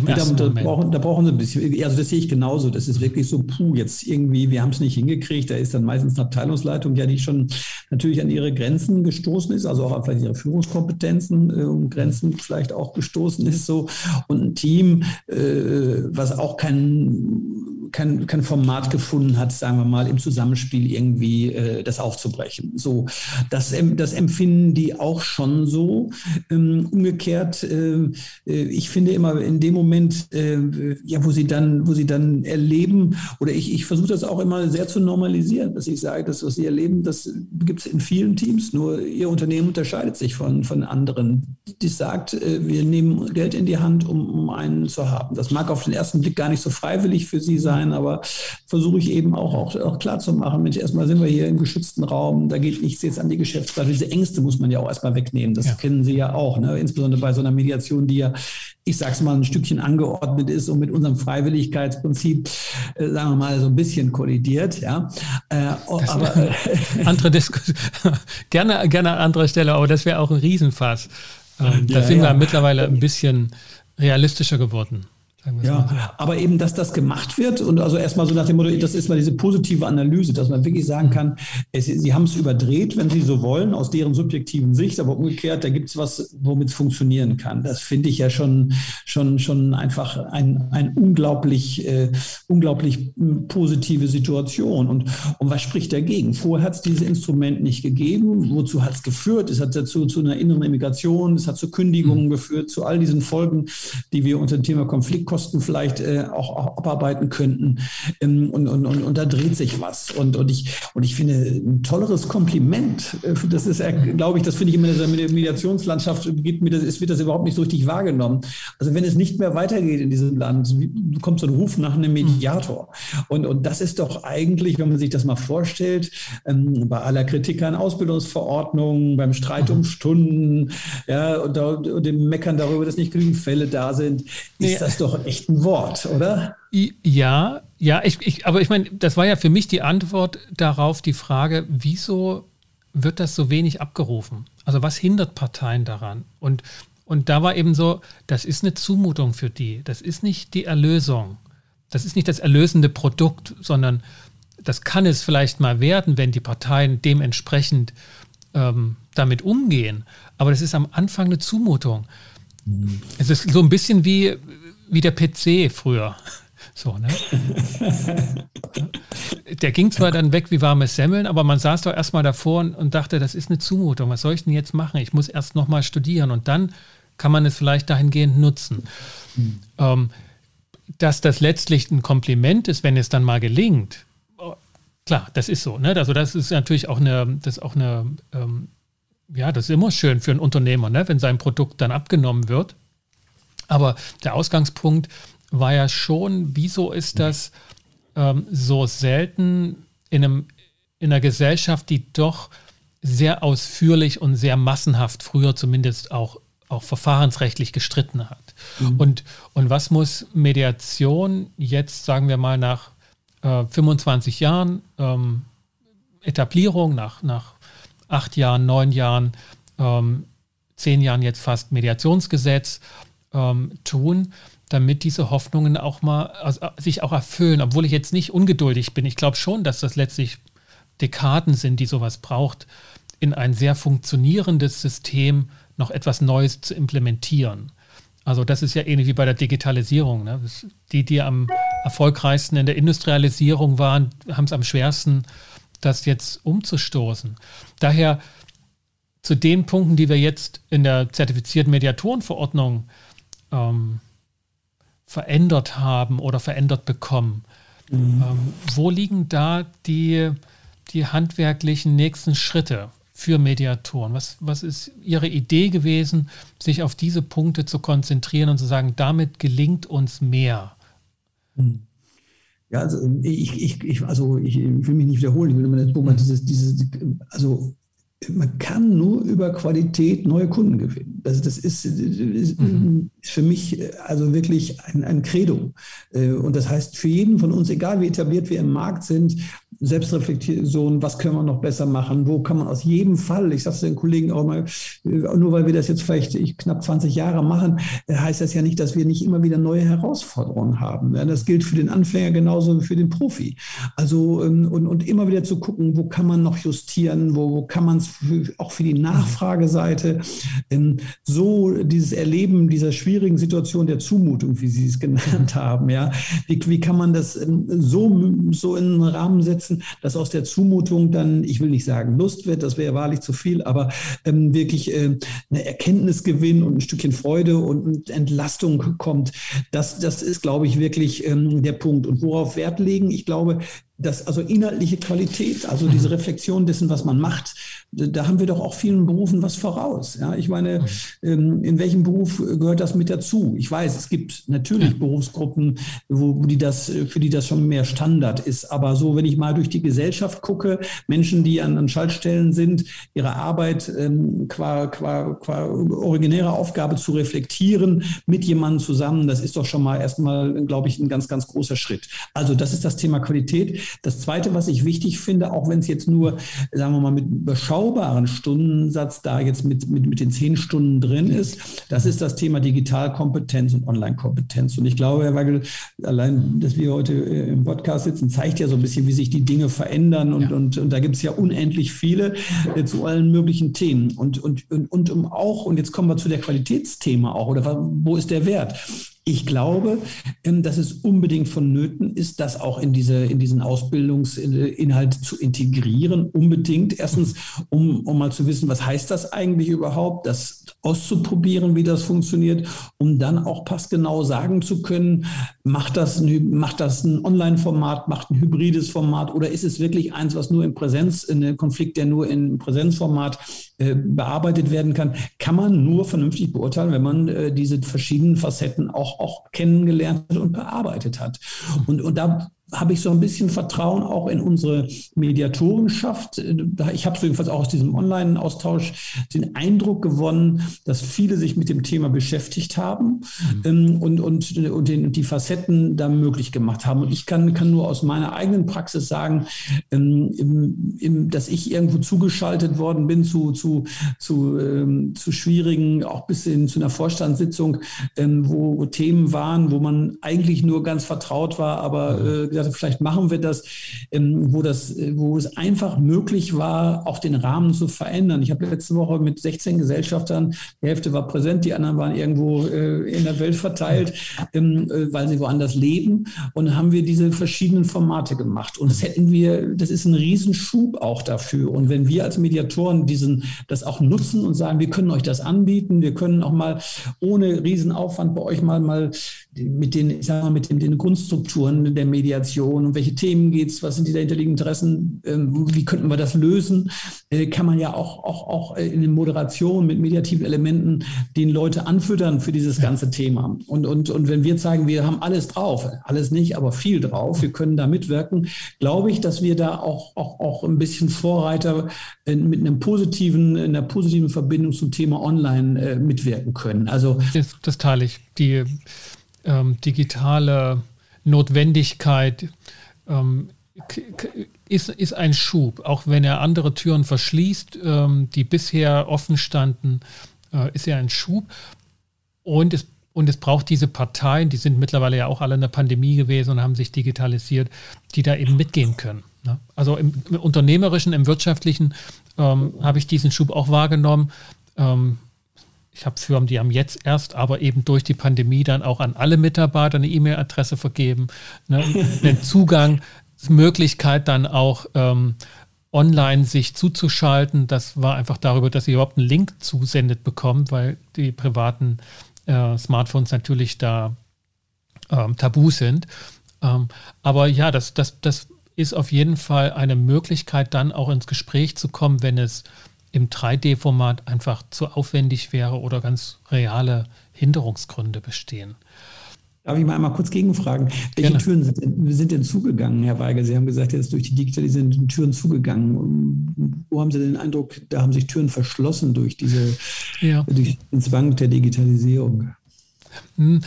Nee, da, da, brauchen, da brauchen sie ein bisschen, also das sehe ich genauso. Das ist wirklich so, puh, jetzt irgendwie, wir haben es nicht hingekriegt. Da ist dann meistens eine Abteilungsleitung, ja, die schon natürlich an ihre Grenzen gestoßen ist, also auch an vielleicht ihre Führungskompetenzen äh, um Grenzen vielleicht auch gestoßen ist so. Und ein Team, äh, was auch kein, kein, kein Format gefunden hat, sagen wir mal, im Zusammenspiel irgendwie äh, das aufzubrechen. So, das, das empfinden die auch schon so. Ähm, umgekehrt, äh, äh, ich finde immer in dem Moment, äh, ja, wo sie dann, wo sie dann erleben, oder ich, ich versuche das auch immer sehr zu normalisieren, dass ich sage, das, was sie erleben, das gibt es in vielen Teams, nur ihr Unternehmen unterscheidet sich von, von anderen. Die sagt, äh, wir nehmen Geld in die Hand, um, um einen zu haben. Das mag auf den ersten Blick gar nicht so freiwillig für sie sein, aber versuche ich eben auch, auch, auch klar zu machen, Mensch, erstmal sind wir hier im geschützten Raum, da geht nichts jetzt an die Geschäftsleitung. Diese Ängste muss man ja auch erstmal wegnehmen. Das ja. kennen Sie ja auch, ne? insbesondere bei so einer Mediation, die ja, ich sage es mal, ein Stückchen angeordnet ist und mit unserem Freiwilligkeitsprinzip, äh, sagen wir mal, so ein bisschen kollidiert. Ja. Äh, aber, äh, andere Diskussion, gerne, gerne an anderer Stelle, aber das wäre auch ein Riesenfass. Ähm, ja, da sind ja. wir mittlerweile ein bisschen realistischer geworden. Ja, so. aber eben, dass das gemacht wird und also erstmal so nach dem Motto, das ist mal diese positive Analyse, dass man wirklich sagen kann, es, sie haben es überdreht, wenn sie so wollen, aus deren subjektiven Sicht, aber umgekehrt, da gibt es was, womit es funktionieren kann. Das finde ich ja schon, schon, schon einfach ein, ein unglaublich, äh, unglaublich positive Situation. Und, und was spricht dagegen? Vorher hat es dieses Instrument nicht gegeben. Wozu hat es geführt? Es hat dazu zu einer inneren Immigration, es hat zu Kündigungen mhm. geführt, zu all diesen Folgen, die wir unter dem Thema Konflikt Kosten vielleicht äh, auch, auch, abarbeiten könnten. Ähm, und, und, und, und, da dreht sich was. Und, und, ich, und ich finde ein tolleres Kompliment. Äh, das ist, glaube ich, das finde ich immer in der Mediationslandschaft, geht mir das, es wird das überhaupt nicht so richtig wahrgenommen. Also wenn es nicht mehr weitergeht in diesem Land, kommt so ein Ruf nach einem Mediator. Und, und das ist doch eigentlich, wenn man sich das mal vorstellt, ähm, bei aller Kritik an Ausbildungsverordnungen, beim Streit um Stunden, ja, und, und dem Meckern darüber, dass nicht genügend Fälle da sind, ist nee. das doch echt ein Wort, oder? Ja, ja, ich, ich, aber ich meine, das war ja für mich die Antwort darauf, die Frage, wieso wird das so wenig abgerufen? Also was hindert Parteien daran? Und, und da war eben so, das ist eine Zumutung für die, das ist nicht die Erlösung, das ist nicht das erlösende Produkt, sondern das kann es vielleicht mal werden, wenn die Parteien dementsprechend ähm, damit umgehen. Aber das ist am Anfang eine Zumutung. Mhm. Es ist so ein bisschen wie, wie der PC früher. So, ne? Der ging zwar dann weg wie warmes Semmeln, aber man saß doch erstmal davor und, und dachte, das ist eine Zumutung. Was soll ich denn jetzt machen? Ich muss erst nochmal studieren und dann kann man es vielleicht dahingehend nutzen. Mhm. Ähm, dass das letztlich ein Kompliment ist, wenn es dann mal gelingt, klar, das ist so. Ne? Also das ist natürlich auch eine, das auch eine, ähm, ja, das ist immer schön für einen Unternehmer, ne? wenn sein Produkt dann abgenommen wird. Aber der Ausgangspunkt war ja schon, wieso ist das ähm, so selten in, einem, in einer Gesellschaft, die doch sehr ausführlich und sehr massenhaft früher zumindest auch, auch verfahrensrechtlich gestritten hat. Mhm. Und, und was muss Mediation jetzt, sagen wir mal, nach äh, 25 Jahren ähm, Etablierung, nach, nach acht Jahren, neun Jahren, ähm, zehn Jahren jetzt fast Mediationsgesetz ähm, tun, damit diese Hoffnungen auch mal also, sich auch erfüllen, obwohl ich jetzt nicht ungeduldig bin. Ich glaube schon, dass das letztlich Dekaden sind, die sowas braucht, in ein sehr funktionierendes System noch etwas Neues zu implementieren. Also das ist ja ähnlich wie bei der Digitalisierung. Ne? Die, die am erfolgreichsten in der Industrialisierung waren, haben es am schwersten, das jetzt umzustoßen. Daher zu den Punkten, die wir jetzt in der zertifizierten Mediatorenverordnung ähm, verändert haben oder verändert bekommen, mhm. ähm, wo liegen da die, die handwerklichen nächsten Schritte? für Mediatoren? Was, was ist Ihre Idee gewesen, sich auf diese Punkte zu konzentrieren und zu sagen, damit gelingt uns mehr? Hm. Ja, also ich, ich, ich, also ich will mich nicht wiederholen, ich will immer das, mhm. dieses, dieses, also man kann nur über Qualität neue Kunden gewinnen. Also das ist, ist, mhm. Für mich also wirklich ein, ein Credo. Äh, und das heißt, für jeden von uns, egal wie etabliert wir im Markt sind, Selbstreflexion, was können wir noch besser machen, wo kann man aus jedem Fall, ich sage es den Kollegen auch mal, äh, nur weil wir das jetzt vielleicht knapp 20 Jahre machen, äh, heißt das ja nicht, dass wir nicht immer wieder neue Herausforderungen haben. Das gilt für den Anfänger genauso wie für den Profi. Also ähm, und, und immer wieder zu gucken, wo kann man noch justieren, wo, wo kann man es auch für die Nachfrageseite ähm, so dieses Erleben dieser schwierigen Situation der Zumutung, wie Sie es genannt haben, ja, wie, wie kann man das ähm, so, so in einen Rahmen setzen, setzen, dass aus der Zumutung dann, ich will nicht sagen Lust wird, das wäre wahrlich zu viel, aber ähm, wirklich äh, eine Erkenntnisgewinn und ein Stückchen Freude und Entlastung kommt. Das, das ist, glaube ich, wirklich ähm, der Punkt. Und worauf Wert legen? Ich glaube, dass also inhaltliche Qualität, also diese Reflexion dessen, was man macht, da haben wir doch auch vielen Berufen was voraus. Ja, ich meine, ähm, in welchem Beruf gehört das mit dazu? Ich weiß, es gibt natürlich Berufsgruppen, wo die das, für die das schon mehr Standard ist. Aber so, wenn ich mal durch die Gesellschaft gucke, Menschen, die an, an Schaltstellen sind, ihre Arbeit ähm, qua, qua, qua originäre Aufgabe zu reflektieren mit jemandem zusammen, das ist doch schon mal erstmal, glaube ich, ein ganz, ganz großer Schritt. Also das ist das Thema Qualität. Das Zweite, was ich wichtig finde, auch wenn es jetzt nur, sagen wir mal, mit überschaubaren Stundensatz da jetzt mit, mit, mit den zehn Stunden drin ist, das ist das Thema Digitalkompetenz und Online-Kompetenz. Und ich glaube, Herr Weigel, allein, dass wir heute äh, im Podcast sitzen, zeigt ja so ein bisschen, wie sich die Dinge verändern. Und, ja. und, und da gibt es ja unendlich viele äh, zu allen möglichen Themen. Und, und, und, und um auch, und jetzt kommen wir zu der Qualitätsthema auch, oder wo ist der Wert? Ich glaube, ähm, dass es unbedingt vonnöten ist, das auch in, diese, in diesen Ausbildungsinhalt zu integrieren. Unbedingt. Erstens, um, um mal zu wissen, was heißt das eigentlich überhaupt, das auszuprobieren, wie das funktioniert, um dann auch passgenau sagen zu können, macht das ein, macht das ein Online-Format, macht ein hybrides Format oder ist es wirklich eins, was nur in Präsenz, in einem Konflikt, der nur in Präsenzformat äh, bearbeitet werden kann, kann man nur vernünftig beurteilen, wenn man äh, diese verschiedenen Facetten auch auch, kennengelernt und bearbeitet hat. Und, und da habe ich so ein bisschen Vertrauen auch in unsere Mediatorenschaft. Ich habe so jedenfalls auch aus diesem Online-Austausch den Eindruck gewonnen, dass viele sich mit dem Thema beschäftigt haben mhm. Ähm, und, und, und, den, die Facetten da möglich gemacht haben. Und ich kann, kann nur aus meiner eigenen Praxis sagen, ähm, im, im, dass ich irgendwo zugeschaltet worden bin zu, zu, zu, ähm, zu schwierigen, auch bis hin zu einer Vorstandssitzung, wo Themen waren, wo man eigentlich nur ganz vertraut war, aber mhm. äh, gesagt vielleicht machen wir das, ähm, wo, das, wo es einfach möglich war, auch den Rahmen zu verändern. Ich habe letzte Woche mit 16 Gesellschaftern, die Hälfte war präsent, die anderen waren irgendwo äh, in der Welt verteilt, ähm, äh, weil sie woanders leben. Und haben wir diese verschiedenen Formate gemacht. Und das hätten wir, das ist ein Riesenschub auch dafür. Und wenn wir als Mediatoren diesen, das auch nutzen und sagen, wir können euch das anbieten, wir können auch mal ohne Riesenaufwand bei euch mal, mal mit den, ich sag mal, mit den, den Grundstrukturen der Mediation und welche Themen geht es, was sind die dahinterliegenden Interessen, äh, wie könnten wir das lösen, äh, kann man ja auch, auch, auch in den Moderationen mit mediativen Elementen den Leute anfüttern für dieses ganze Thema. Und, und, und wenn wir zeigen, wir haben alles drauf, alles nicht, aber viel drauf, wir können da mitwirken, glaube ich, dass wir da auch, auch, auch ein bisschen Vorreiter mit einem positiven, in einer positiven Verbindung zum Thema Online äh, mitwirken können. Also das, das teile ich. Die ähm, digitale Notwendigkeit ähm, ist, ist ein Schub, auch wenn er andere Türen verschließt, ähm, die bisher offen standen, äh, ist er ein Schub. Und es, und es braucht diese Parteien, die sind mittlerweile ja auch alle in der Pandemie gewesen und haben sich digitalisiert, die da eben mitgehen können. Ne? Also im, im, unternehmerischen, im wirtschaftlichen ähm, habe ich diesen Schub auch wahrgenommen. Ähm, ich habe Firmen, die haben jetzt erst, aber eben durch die Pandemie dann auch an alle Mitarbeiter eine E-Mail-Adresse vergeben, ne, einen Zugang, Möglichkeit dann auch ähm, online sich zuzuschalten. Das war einfach darüber, dass sie überhaupt einen Link zusendet bekommen, weil die privaten äh, Smartphones natürlich da ähm, tabu sind. Ähm, aber ja, das, das, das ist auf jeden Fall eine Möglichkeit, dann auch ins Gespräch zu kommen, wenn es im 3D-Format einfach zu aufwendig wäre oder ganz reale Hinderungsgründe bestehen. Darf ich mal einmal kurz gegenfragen? Welche Gerne. Türen sind denn, sind denn zugegangen, Herr Weigel? Sie haben gesagt, jetzt durch die Digitalisierung sind Türen zugegangen. Wo haben Sie den Eindruck, da haben sich Türen verschlossen durch, diese, ja. durch den Zwang der Digitalisierung? Hm,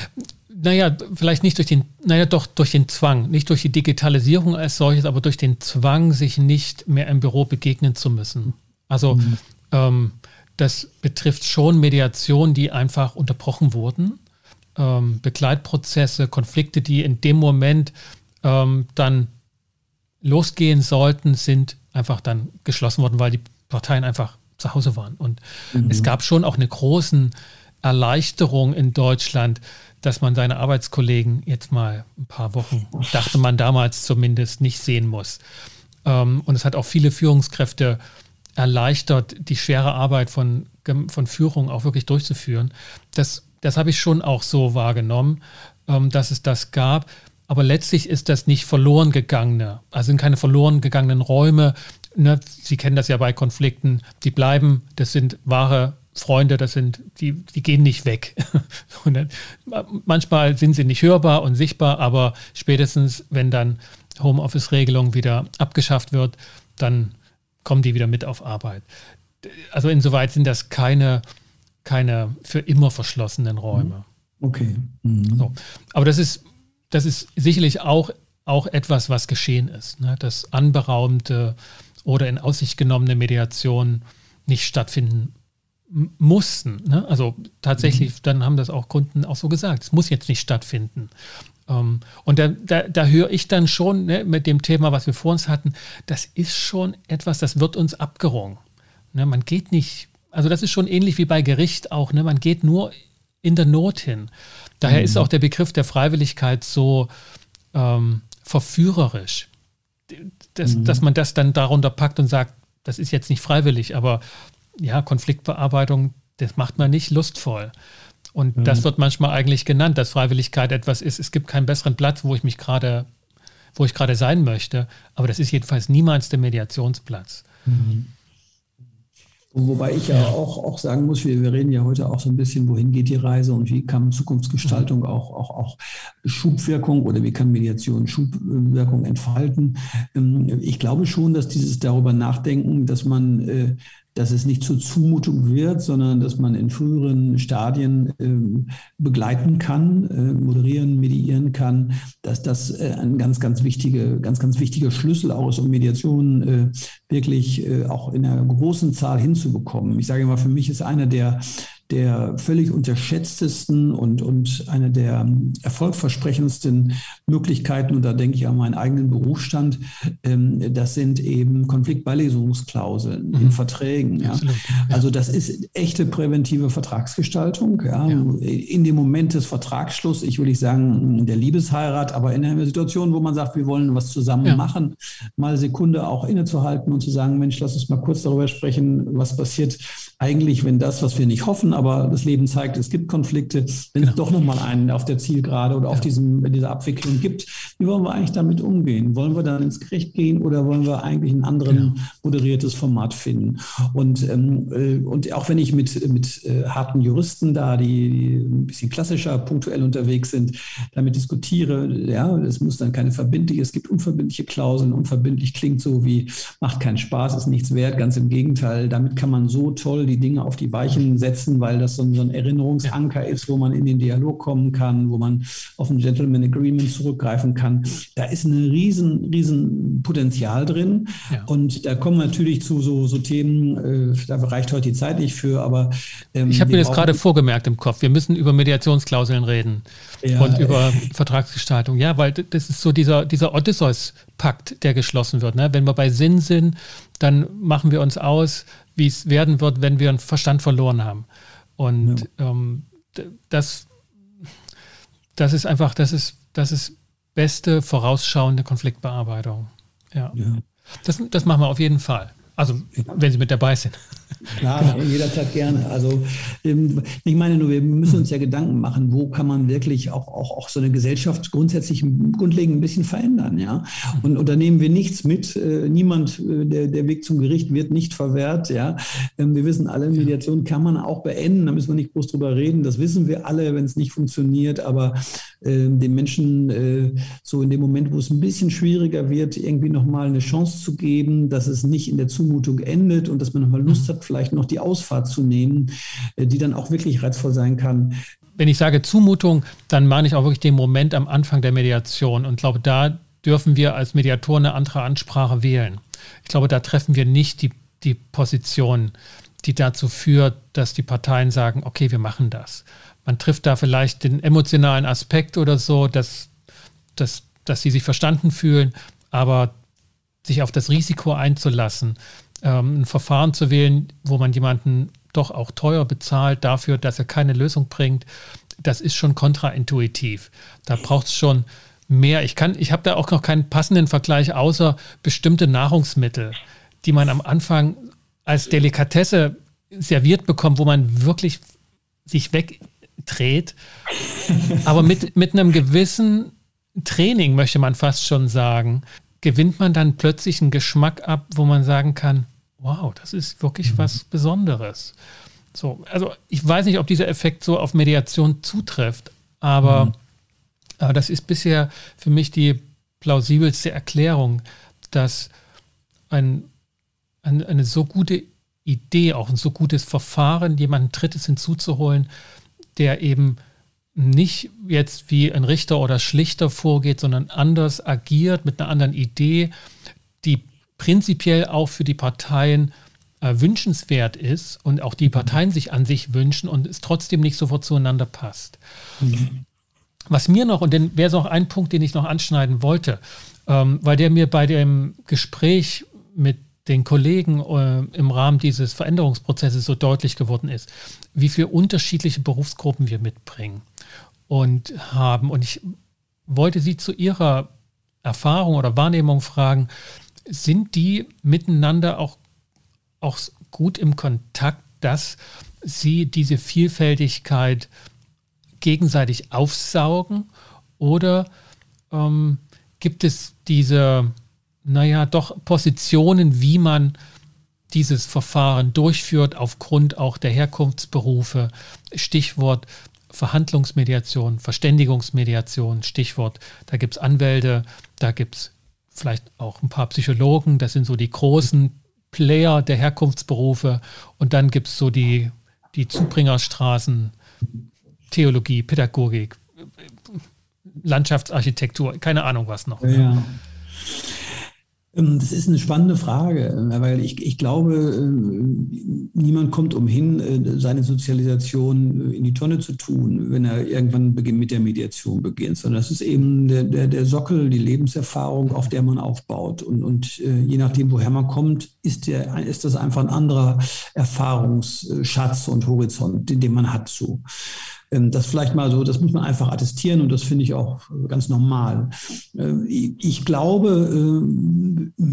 naja, vielleicht nicht durch den, naja, doch durch den Zwang, nicht durch die Digitalisierung als solches, aber durch den Zwang, sich nicht mehr im Büro begegnen zu müssen. Also mhm. ähm, das betrifft schon Mediationen, die einfach unterbrochen wurden, ähm, Begleitprozesse, Konflikte, die in dem Moment ähm, dann losgehen sollten, sind einfach dann geschlossen worden, weil die Parteien einfach zu Hause waren. Und mhm. es gab schon auch eine große Erleichterung in Deutschland, dass man seine Arbeitskollegen jetzt mal ein paar Wochen, dachte man damals zumindest, nicht sehen muss. Ähm, und es hat auch viele Führungskräfte erleichtert, die schwere Arbeit von, von Führung auch wirklich durchzuführen. Das, das habe ich schon auch so wahrgenommen, ähm, dass es das gab. Aber letztlich ist das nicht verloren gegangene, also sind keine verloren gegangenen Räume. Ne? Sie kennen das ja bei Konflikten, die bleiben, das sind wahre Freunde, das sind, die, die gehen nicht weg. manchmal sind sie nicht hörbar und sichtbar, aber spätestens, wenn dann Homeoffice-Regelung wieder abgeschafft wird, dann kommen die wieder mit auf Arbeit. Also insoweit sind das keine, keine für immer verschlossenen Räume. Mhm. Okay. Mhm. So. Aber das ist, das ist sicherlich auch, auch etwas, was geschehen ist, ne? dass anberaumte oder in Aussicht genommene Mediationen nicht stattfinden mussten. Ne? Also tatsächlich, mhm. dann haben das auch Kunden auch so gesagt, es muss jetzt nicht stattfinden. Ähm, und da, da, da höre ich dann schon ne, mit dem Thema, was wir vor uns hatten, das ist schon etwas, das wird uns abgerungen. Ne, man geht nicht, also das ist schon ähnlich wie bei Gericht auch, ne, man geht nur in der Not hin. Daher mhm. ist auch der Begriff der Freiwilligkeit so ähm, verführerisch, dass, mhm. dass man das dann darunter packt und sagt, das ist jetzt nicht freiwillig, aber ja, Konfliktbearbeitung, das macht man nicht lustvoll. Und mhm. das wird manchmal eigentlich genannt, dass Freiwilligkeit etwas ist. Es gibt keinen besseren Platz, wo ich mich gerade, wo ich gerade sein möchte. Aber das ist jedenfalls niemals der Mediationsplatz. Mhm. Wobei ich ja auch, auch sagen muss, wir, wir reden ja heute auch so ein bisschen, wohin geht die Reise und wie kann Zukunftsgestaltung auch, auch, auch Schubwirkung oder wie kann Mediation Schubwirkung entfalten. Ähm, ich glaube schon, dass dieses darüber nachdenken, dass man äh, dass es nicht zur Zumutung wird, sondern dass man in früheren Stadien äh, begleiten kann, äh, moderieren, mediieren kann, dass das äh, ein ganz, ganz wichtige, ganz, ganz wichtiger Schlüssel auch ist, um Mediation äh, wirklich äh, auch in einer großen Zahl hinzubekommen. Ich sage mal, für mich ist einer der der völlig unterschätztesten und, und eine der erfolgversprechendsten Möglichkeiten, und da denke ich an meinen eigenen Berufsstand, ähm, das sind eben Konfliktbeilegungsklauseln mhm. in Verträgen. Ja. Absolut, ja. Also das ist echte präventive Vertragsgestaltung. Ja. In dem Moment des Vertragsschlusses, ich will nicht sagen der Liebesheirat, aber in einer Situation, wo man sagt, wir wollen was zusammen machen, mal Sekunde auch innezuhalten und zu sagen, Mensch, lass uns mal kurz darüber sprechen, was passiert eigentlich, wenn das, was wir nicht hoffen, aber das Leben zeigt, es gibt Konflikte, wenn genau. es doch nochmal einen auf der Zielgerade oder auf diesem, dieser Abwicklung gibt, wie wollen wir eigentlich damit umgehen? Wollen wir dann ins Gericht gehen oder wollen wir eigentlich ein anderes genau. moderiertes Format finden? Und, ähm, äh, und auch wenn ich mit, mit äh, harten Juristen da, die, die ein bisschen klassischer, punktuell unterwegs sind, damit diskutiere, ja, es muss dann keine verbindliche, es gibt unverbindliche Klauseln, unverbindlich klingt so wie, macht keinen Spaß, ist nichts wert, ganz im Gegenteil, damit kann man so toll die Dinge auf die Weichen setzen, weil das so ein, so ein Erinnerungsanker ist, wo man in den Dialog kommen kann, wo man auf ein Gentleman Agreement zurückgreifen kann. Da ist ein riesen, riesen Potenzial drin. Ja. Und da kommen natürlich zu so, so Themen, äh, da reicht heute die Zeit nicht für, aber ähm, ich habe mir das gerade vorgemerkt im Kopf. Wir müssen über Mediationsklauseln reden ja, und über äh, Vertragsgestaltung. Ja, weil das ist so dieser, dieser Odysseus-Pakt, der geschlossen wird. Ne? Wenn wir bei Sinn sind, dann machen wir uns aus, wie es werden wird, wenn wir einen Verstand verloren haben. Und ja. ähm, das, das ist einfach, das ist, das ist beste vorausschauende Konfliktbearbeitung. Ja. ja. Das, das machen wir auf jeden Fall. Also, wenn Sie mit dabei sind. Klar, genau. jederzeit gerne. Also ähm, ich meine nur, wir müssen uns ja Gedanken machen, wo kann man wirklich auch, auch, auch so eine Gesellschaft grundsätzlich grundlegend ein bisschen verändern, ja. Und, und da nehmen wir nichts mit. Äh, niemand, äh, der, der Weg zum Gericht wird nicht verwehrt, ja. Ähm, wir wissen alle, Mediation kann man auch beenden, da müssen wir nicht groß drüber reden. Das wissen wir alle, wenn es nicht funktioniert, aber äh, den Menschen äh, so in dem Moment, wo es ein bisschen schwieriger wird, irgendwie nochmal eine Chance zu geben, dass es nicht in der Zumutung endet und dass man nochmal Lust hat, vielleicht noch die Ausfahrt zu nehmen, äh, die dann auch wirklich reizvoll sein kann. Wenn ich sage Zumutung, dann meine ich auch wirklich den Moment am Anfang der Mediation und glaube, da dürfen wir als Mediator eine andere Ansprache wählen. Ich glaube, da treffen wir nicht die, die Position, die dazu führt, dass die Parteien sagen, okay, wir machen das. Man trifft da vielleicht den emotionalen Aspekt oder so, dass, dass, dass sie sich verstanden fühlen, aber sich auf das Risiko einzulassen, ähm, ein Verfahren zu wählen, wo man jemanden doch auch teuer bezahlt dafür, dass er keine Lösung bringt, das ist schon kontraintuitiv. Da braucht es schon mehr. Ich ich habe da auch noch keinen passenden Vergleich, außer bestimmte Nahrungsmittel, die man am Anfang als Delikatesse serviert bekommt, wo man wirklich sich wegdreht. Aber mit, mit einem gewissen Training, möchte man fast schon sagen, gewinnt man dann plötzlich einen Geschmack ab, wo man sagen kann, wow, das ist wirklich mhm. was Besonderes. So, also ich weiß nicht, ob dieser Effekt so auf Mediation zutrifft, aber, mhm. aber das ist bisher für mich die plausibelste Erklärung, dass ein, ein, eine so gute Idee, auch ein so gutes Verfahren, jemanden Drittes hinzuzuholen, der eben nicht jetzt wie ein Richter oder Schlichter vorgeht, sondern anders agiert mit einer anderen Idee, die prinzipiell auch für die Parteien äh, wünschenswert ist und auch die. Parteien sich an sich wünschen und es trotzdem nicht sofort zueinander passt. Mhm. Was mir noch, und dann wäre es auch ein Punkt, den ich noch anschneiden wollte, ähm, weil der mir bei dem Gespräch mit den Kollegen äh, im Rahmen dieses Veränderungsprozesses so deutlich geworden ist, wie viele unterschiedliche Berufsgruppen wir mitbringen und haben. Und ich wollte Sie zu Ihrer Erfahrung oder Wahrnehmung fragen, sind die miteinander auch, auch gut im Kontakt, dass sie diese Vielfältigkeit gegenseitig aufsaugen? Oder ähm, gibt es diese, naja, doch Positionen, wie man dieses Verfahren durchführt, aufgrund auch der Herkunftsberufe? Stichwort Verhandlungsmediation, Verständigungsmediation, Stichwort, da gibt es Anwälte, da gibt es vielleicht auch ein paar Psychologen, das sind so die großen Player der Herkunftsberufe und dann gibt es so die, die Zubringerstraßen, Theologie, Pädagogik, Landschaftsarchitektur, keine Ahnung was noch. Ja. Ähm, das ist eine spannende Frage, äh, weil ich, ich glaube, äh, niemand kommt umhin, äh, seine Sozialisation in die Tonne zu tun, wenn er irgendwann mit der Mediation beginnt, sondern das ist eben der, der, der Sockel, die Lebenserfahrung, auf der man aufbaut. Und, und je nachdem, woher man kommt, ist, der, ist das einfach ein anderer Erfahrungsschatz und Horizont, den, den man hat. So. Ähm, das vielleicht mal so, das muss man einfach attestieren und das finde ich auch ganz normal. Äh, ich glaube, äh,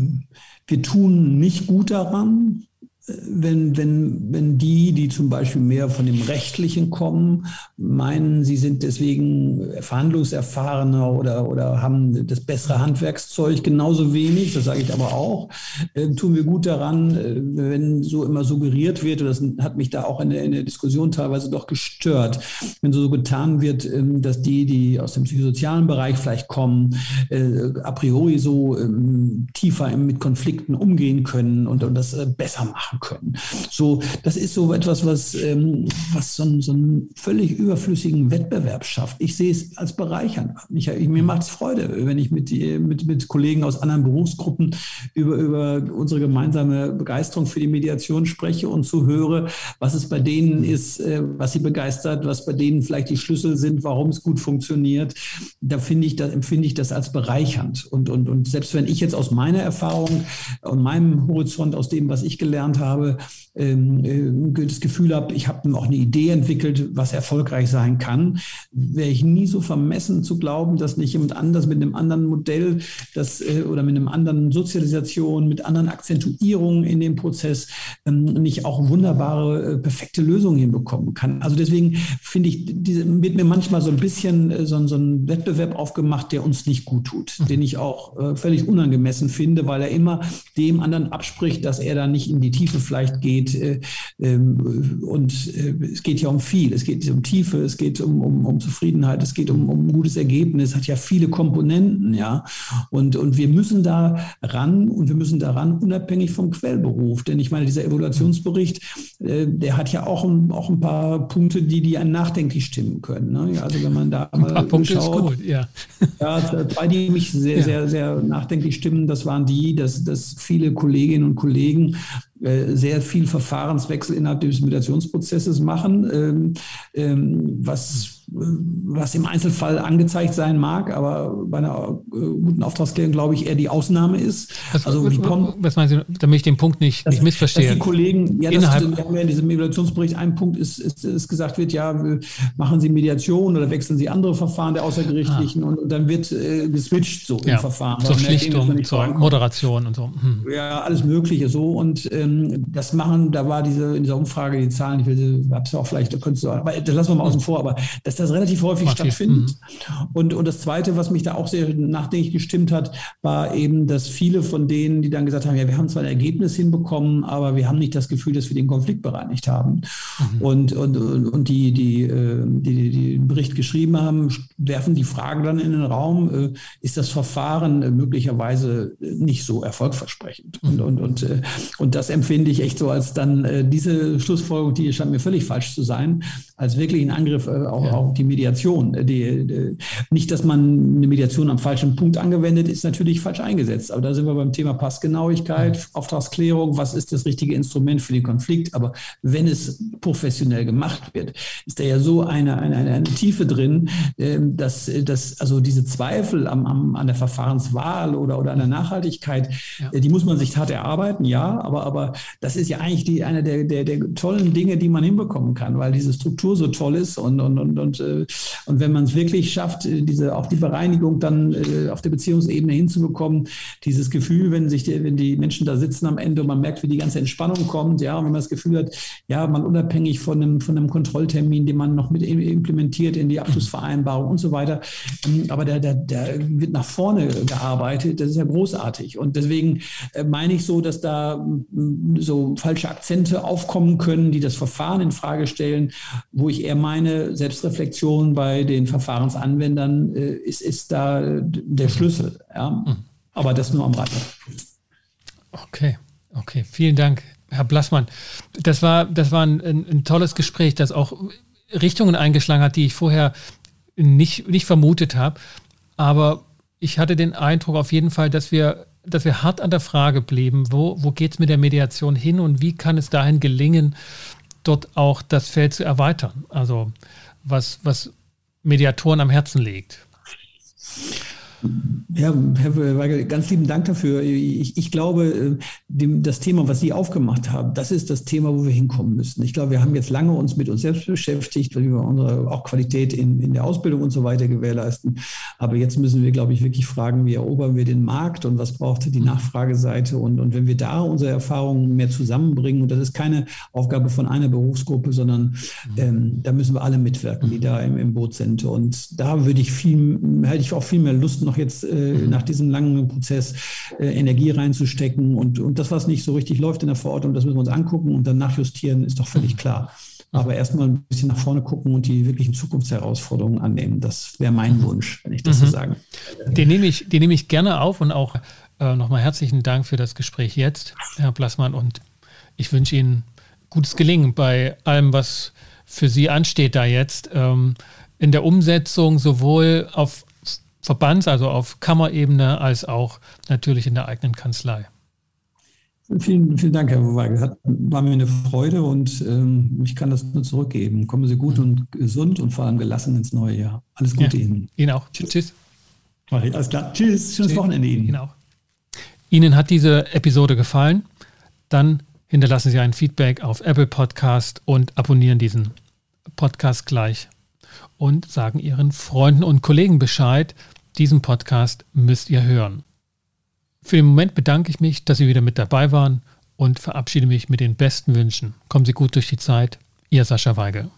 wir tun nicht gut daran, wenn, wenn, wenn die, die zum Beispiel mehr von dem Rechtlichen kommen, meinen, sie sind deswegen verhandlungserfahrener oder, oder haben das bessere Handwerkszeug genauso wenig, das sage ich aber auch, äh, tun wir gut daran, äh, wenn so immer suggeriert wird, und das hat mich da auch in der, in der Diskussion teilweise doch gestört, wenn so getan wird, äh, dass die, die aus dem psychosozialen Bereich vielleicht kommen, äh, a priori so ähm, tiefer mit Konflikten umgehen können und, und das äh, besser machen machen können. So, das ist so etwas, was, ähm, was so, so, einen völlig überflüssigen Wettbewerb schafft. Ich sehe es als bereichernd. Ich, ich, mir macht es Freude, wenn ich mit, mit, mit Kollegen aus anderen Berufsgruppen über, über unsere gemeinsame Begeisterung für die Mediation spreche und zu höre, was es bei denen ist, äh, was sie begeistert, was bei denen vielleicht die Schlüssel sind, warum es gut funktioniert. Da finde ich, da empfinde ich das als bereichernd. Und, und, und selbst wenn ich jetzt aus meiner Erfahrung und meinem Horizont, aus dem, was ich gelernt habe, habe, ähm, äh, das Gefühl habe, ich habe auch eine Idee entwickelt, was erfolgreich sein kann, wäre ich nie so vermessen zu glauben, dass nicht jemand anders mit einem anderen Modell das, äh, oder mit einem anderen Sozialisation, mit anderen Akzentuierungen in dem Prozess ähm, nicht auch wunderbare, äh, perfekte Lösungen hinbekommen kann. Also deswegen finde ich, diese, wird mir manchmal so ein bisschen so, so, ein Wettbewerb aufgemacht, der uns nicht gut tut, mhm. den ich auch völlig unangemessen finde, weil er immer dem anderen abspricht, dass er da nicht in die Tiefe Tiefe vielleicht geht. Äh, ähm, und äh, es geht ja um viel. Es geht um Tiefe, es geht um, um, um Zufriedenheit, es geht um, um ein gutes Ergebnis, hat ja viele Komponenten, ja. Und, und wir müssen da ran und wir müssen daran unabhängig vom Quellberuf. Denn ich meine, dieser Evaluationsbericht, äh, der hat ja auch ein, auch ein paar Punkte, die, die einen nachdenklich stimmen können. Ne? Ja, also wenn man da ein paar Punkte schaut, ist gut, ja. ja. Zwei, die mich sehr, ja. sehr, sehr nachdenklich stimmen, das waren die, dass, dass viele Kolleginnen und Kollegen sehr viel Verfahrenswechsel innerhalb des Meditationsprozesses machen, ähm, ähm, was was im Einzelfall angezeigt sein mag, aber bei einer äh, guten Auftragsklärung glaube ich eher die Ausnahme ist. Was, also wie kommt, was meinen Sie, damit ich den Punkt nicht, dass, nicht missverstehe? Dass die Kollegen, ja, das, wir haben ja in diesem Evaluationsbericht ein Punkt ist, ist, ist gesagt wird, ja, machen Sie Mediation oder wechseln Sie andere Verfahren der außergerichtlichen ah. und, und, dann wird äh, geswitcht so ja, im Verfahren. Zur Schlichtung, zur Moderation und so. Hm. Ja, alles Mögliche so und ähm, das machen, da war diese in dieser Umfrage die Zahlen, ich will, ja auch vielleicht, da könntest du, aber das lassen wir mal außen vor, aber das dass das relativ häufig Macht stattfindet. Mhm. Und, und das Zweite, was mich da auch sehr nachdenklich gestimmt hat, war eben, dass viele von denen, die dann gesagt haben, ja, wir haben zwar ein Ergebnis hinbekommen, aber wir haben nicht das Gefühl, dass wir den Konflikt bereinigt haben. Mhm. Und, und, und die, die, äh, die, die den Bericht geschrieben haben, werfen die Frage dann in den Raum, äh, ist das Verfahren möglicherweise nicht so erfolgversprechend? Mhm. Und, und, und, äh, und das empfinde ich echt so als dann diese Schlussfolgerung, die scheint mir völlig falsch zu sein, als wirklich ein Angriff auch, ja. auch die Mediation. Die, die, nicht, dass man eine Mediation am falschen Punkt angewendet, ist natürlich falsch eingesetzt. Aber da sind wir beim Thema Passgenauigkeit, mhm. Auftragsklärung, was ist das richtige Instrument für den Konflikt. Aber wenn es professionell gemacht wird, ist da ja so eine, eine, eine, Tiefe drin, ähm, dass, dass also diese Zweifel am, am, an der Verfahrenswahl oder, oder an der Nachhaltigkeit, ja. Äh, die muss man sich hart erarbeiten, ja, aber, aber das ist ja eigentlich die, eine der, der, der tollen Dinge, die man hinbekommen kann, weil diese Struktur so toll ist und, und, und, und äh, und wenn man es wirklich schafft, äh, diese, auch die Bereinigung dann äh, auf der Beziehungsebene hinzubekommen, dieses Gefühl, wenn sich die, wenn die Menschen da sitzen am Ende und man merkt, wie die ganze Entspannung kommt, ja, und wenn man das Gefühl hat, ja, man unabhängig von einem, von einem Kontrolltermin, den man noch mit implementiert in die Abschlussvereinbarung und so weiter, ähm, aber der, der, der wird nach vorne gearbeitet, das ist ja großartig. Und deswegen meine ich so, dass da so falsche Akzente aufkommen können, die das Verfahren in Frage stellen, wo ich eher meine Selbstreflexion Reflexion bei den Verfahrensanwendern äh, ist, ist da der Schlüssel. Ja? Mhm. Aber das nur am Rande. Okay, okay, vielen Dank, Herr Blassmann. Das war, das war ein, ein, ein tolles Gespräch, das auch Richtungen eingeschlagen hat, die ich vorher nicht, nicht vermutet habe. Aber ich hatte den Eindruck auf jeden Fall, dass wir dass wir hart an der Frage blieben, wo, wo geht es mit der Mediation hin und wie kann es dahin gelingen, dort auch das Feld zu erweitern. Also was, was Mediatoren am Herzen liegt. Ja, Herr Weigel, ganz lieben Dank dafür. Ich, ich glaube, äh, dem, das Thema, was Sie aufgemacht haben, das ist das Thema, wo wir hinkommen müssen. Ich glaube, wir haben jetzt lange uns mit uns selbst beschäftigt, weil wir unsere auch Qualität in, in der Ausbildung und so weiter gewährleisten. Aber jetzt müssen wir, glaube ich, wirklich fragen, wie erobern wir den Markt und was braucht die Nachfrageseite? Und, und wenn wir da unsere Erfahrungen mehr zusammenbringen, und das ist keine Aufgabe von einer Berufsgruppe, sondern ähm, da müssen wir alle mitwirken, die da im, im Boot sind. Und da würde ich viel, hätte ich auch viel mehr Lust noch jetzt äh, mhm. nach diesem langen Prozess äh, Energie reinzustecken. Und, und das, was nicht so richtig läuft in der Verordnung, das müssen wir uns angucken und dann nachjustieren, ist doch völlig mhm. klar. Aber erstmal ein bisschen nach vorne gucken und die wirklichen Zukunftsherausforderungen annehmen. Das wäre mein mhm. Wunsch, wenn ich das mhm. so sagen Den nehme ich, den nehme ich gerne auf und auch äh, nochmal herzlichen Dank für das Gespräch jetzt, Herr Blassmann. Und ich wünsche Ihnen gutes Gelingen bei allem, was für Sie ansteht da jetzt. Ähm, in der Umsetzung sowohl auf Verbands, also auf Kammerebene, als auch natürlich in der eigenen Kanzlei. Vielen, vielen Dank, Herr Weigel. Hat, war mir eine Freude und ähm, ich kann das nur zurückgeben. Kommen Sie gut und gesund und vor allem gelassen ins neue Jahr. Alles Gute ja, Ihnen. Ihnen auch. Tschüss. Tschüss. Alles klar. Tschüss. Schönes Tschüss. Wochenende Ihnen. Ihnen auch. Ihnen hat diese Episode gefallen? Dann hinterlassen Sie ein Feedback auf Apple Podcast und abonnieren diesen Podcast gleich und sagen Ihren Freunden und Kollegen Bescheid, diesen Podcast müsst ihr hören. Für den Moment bedanke ich mich, dass Sie wieder mit dabei waren und verabschiede mich mit den besten Wünschen. Kommen Sie gut durch die Zeit. Ihr Sascha Weigel.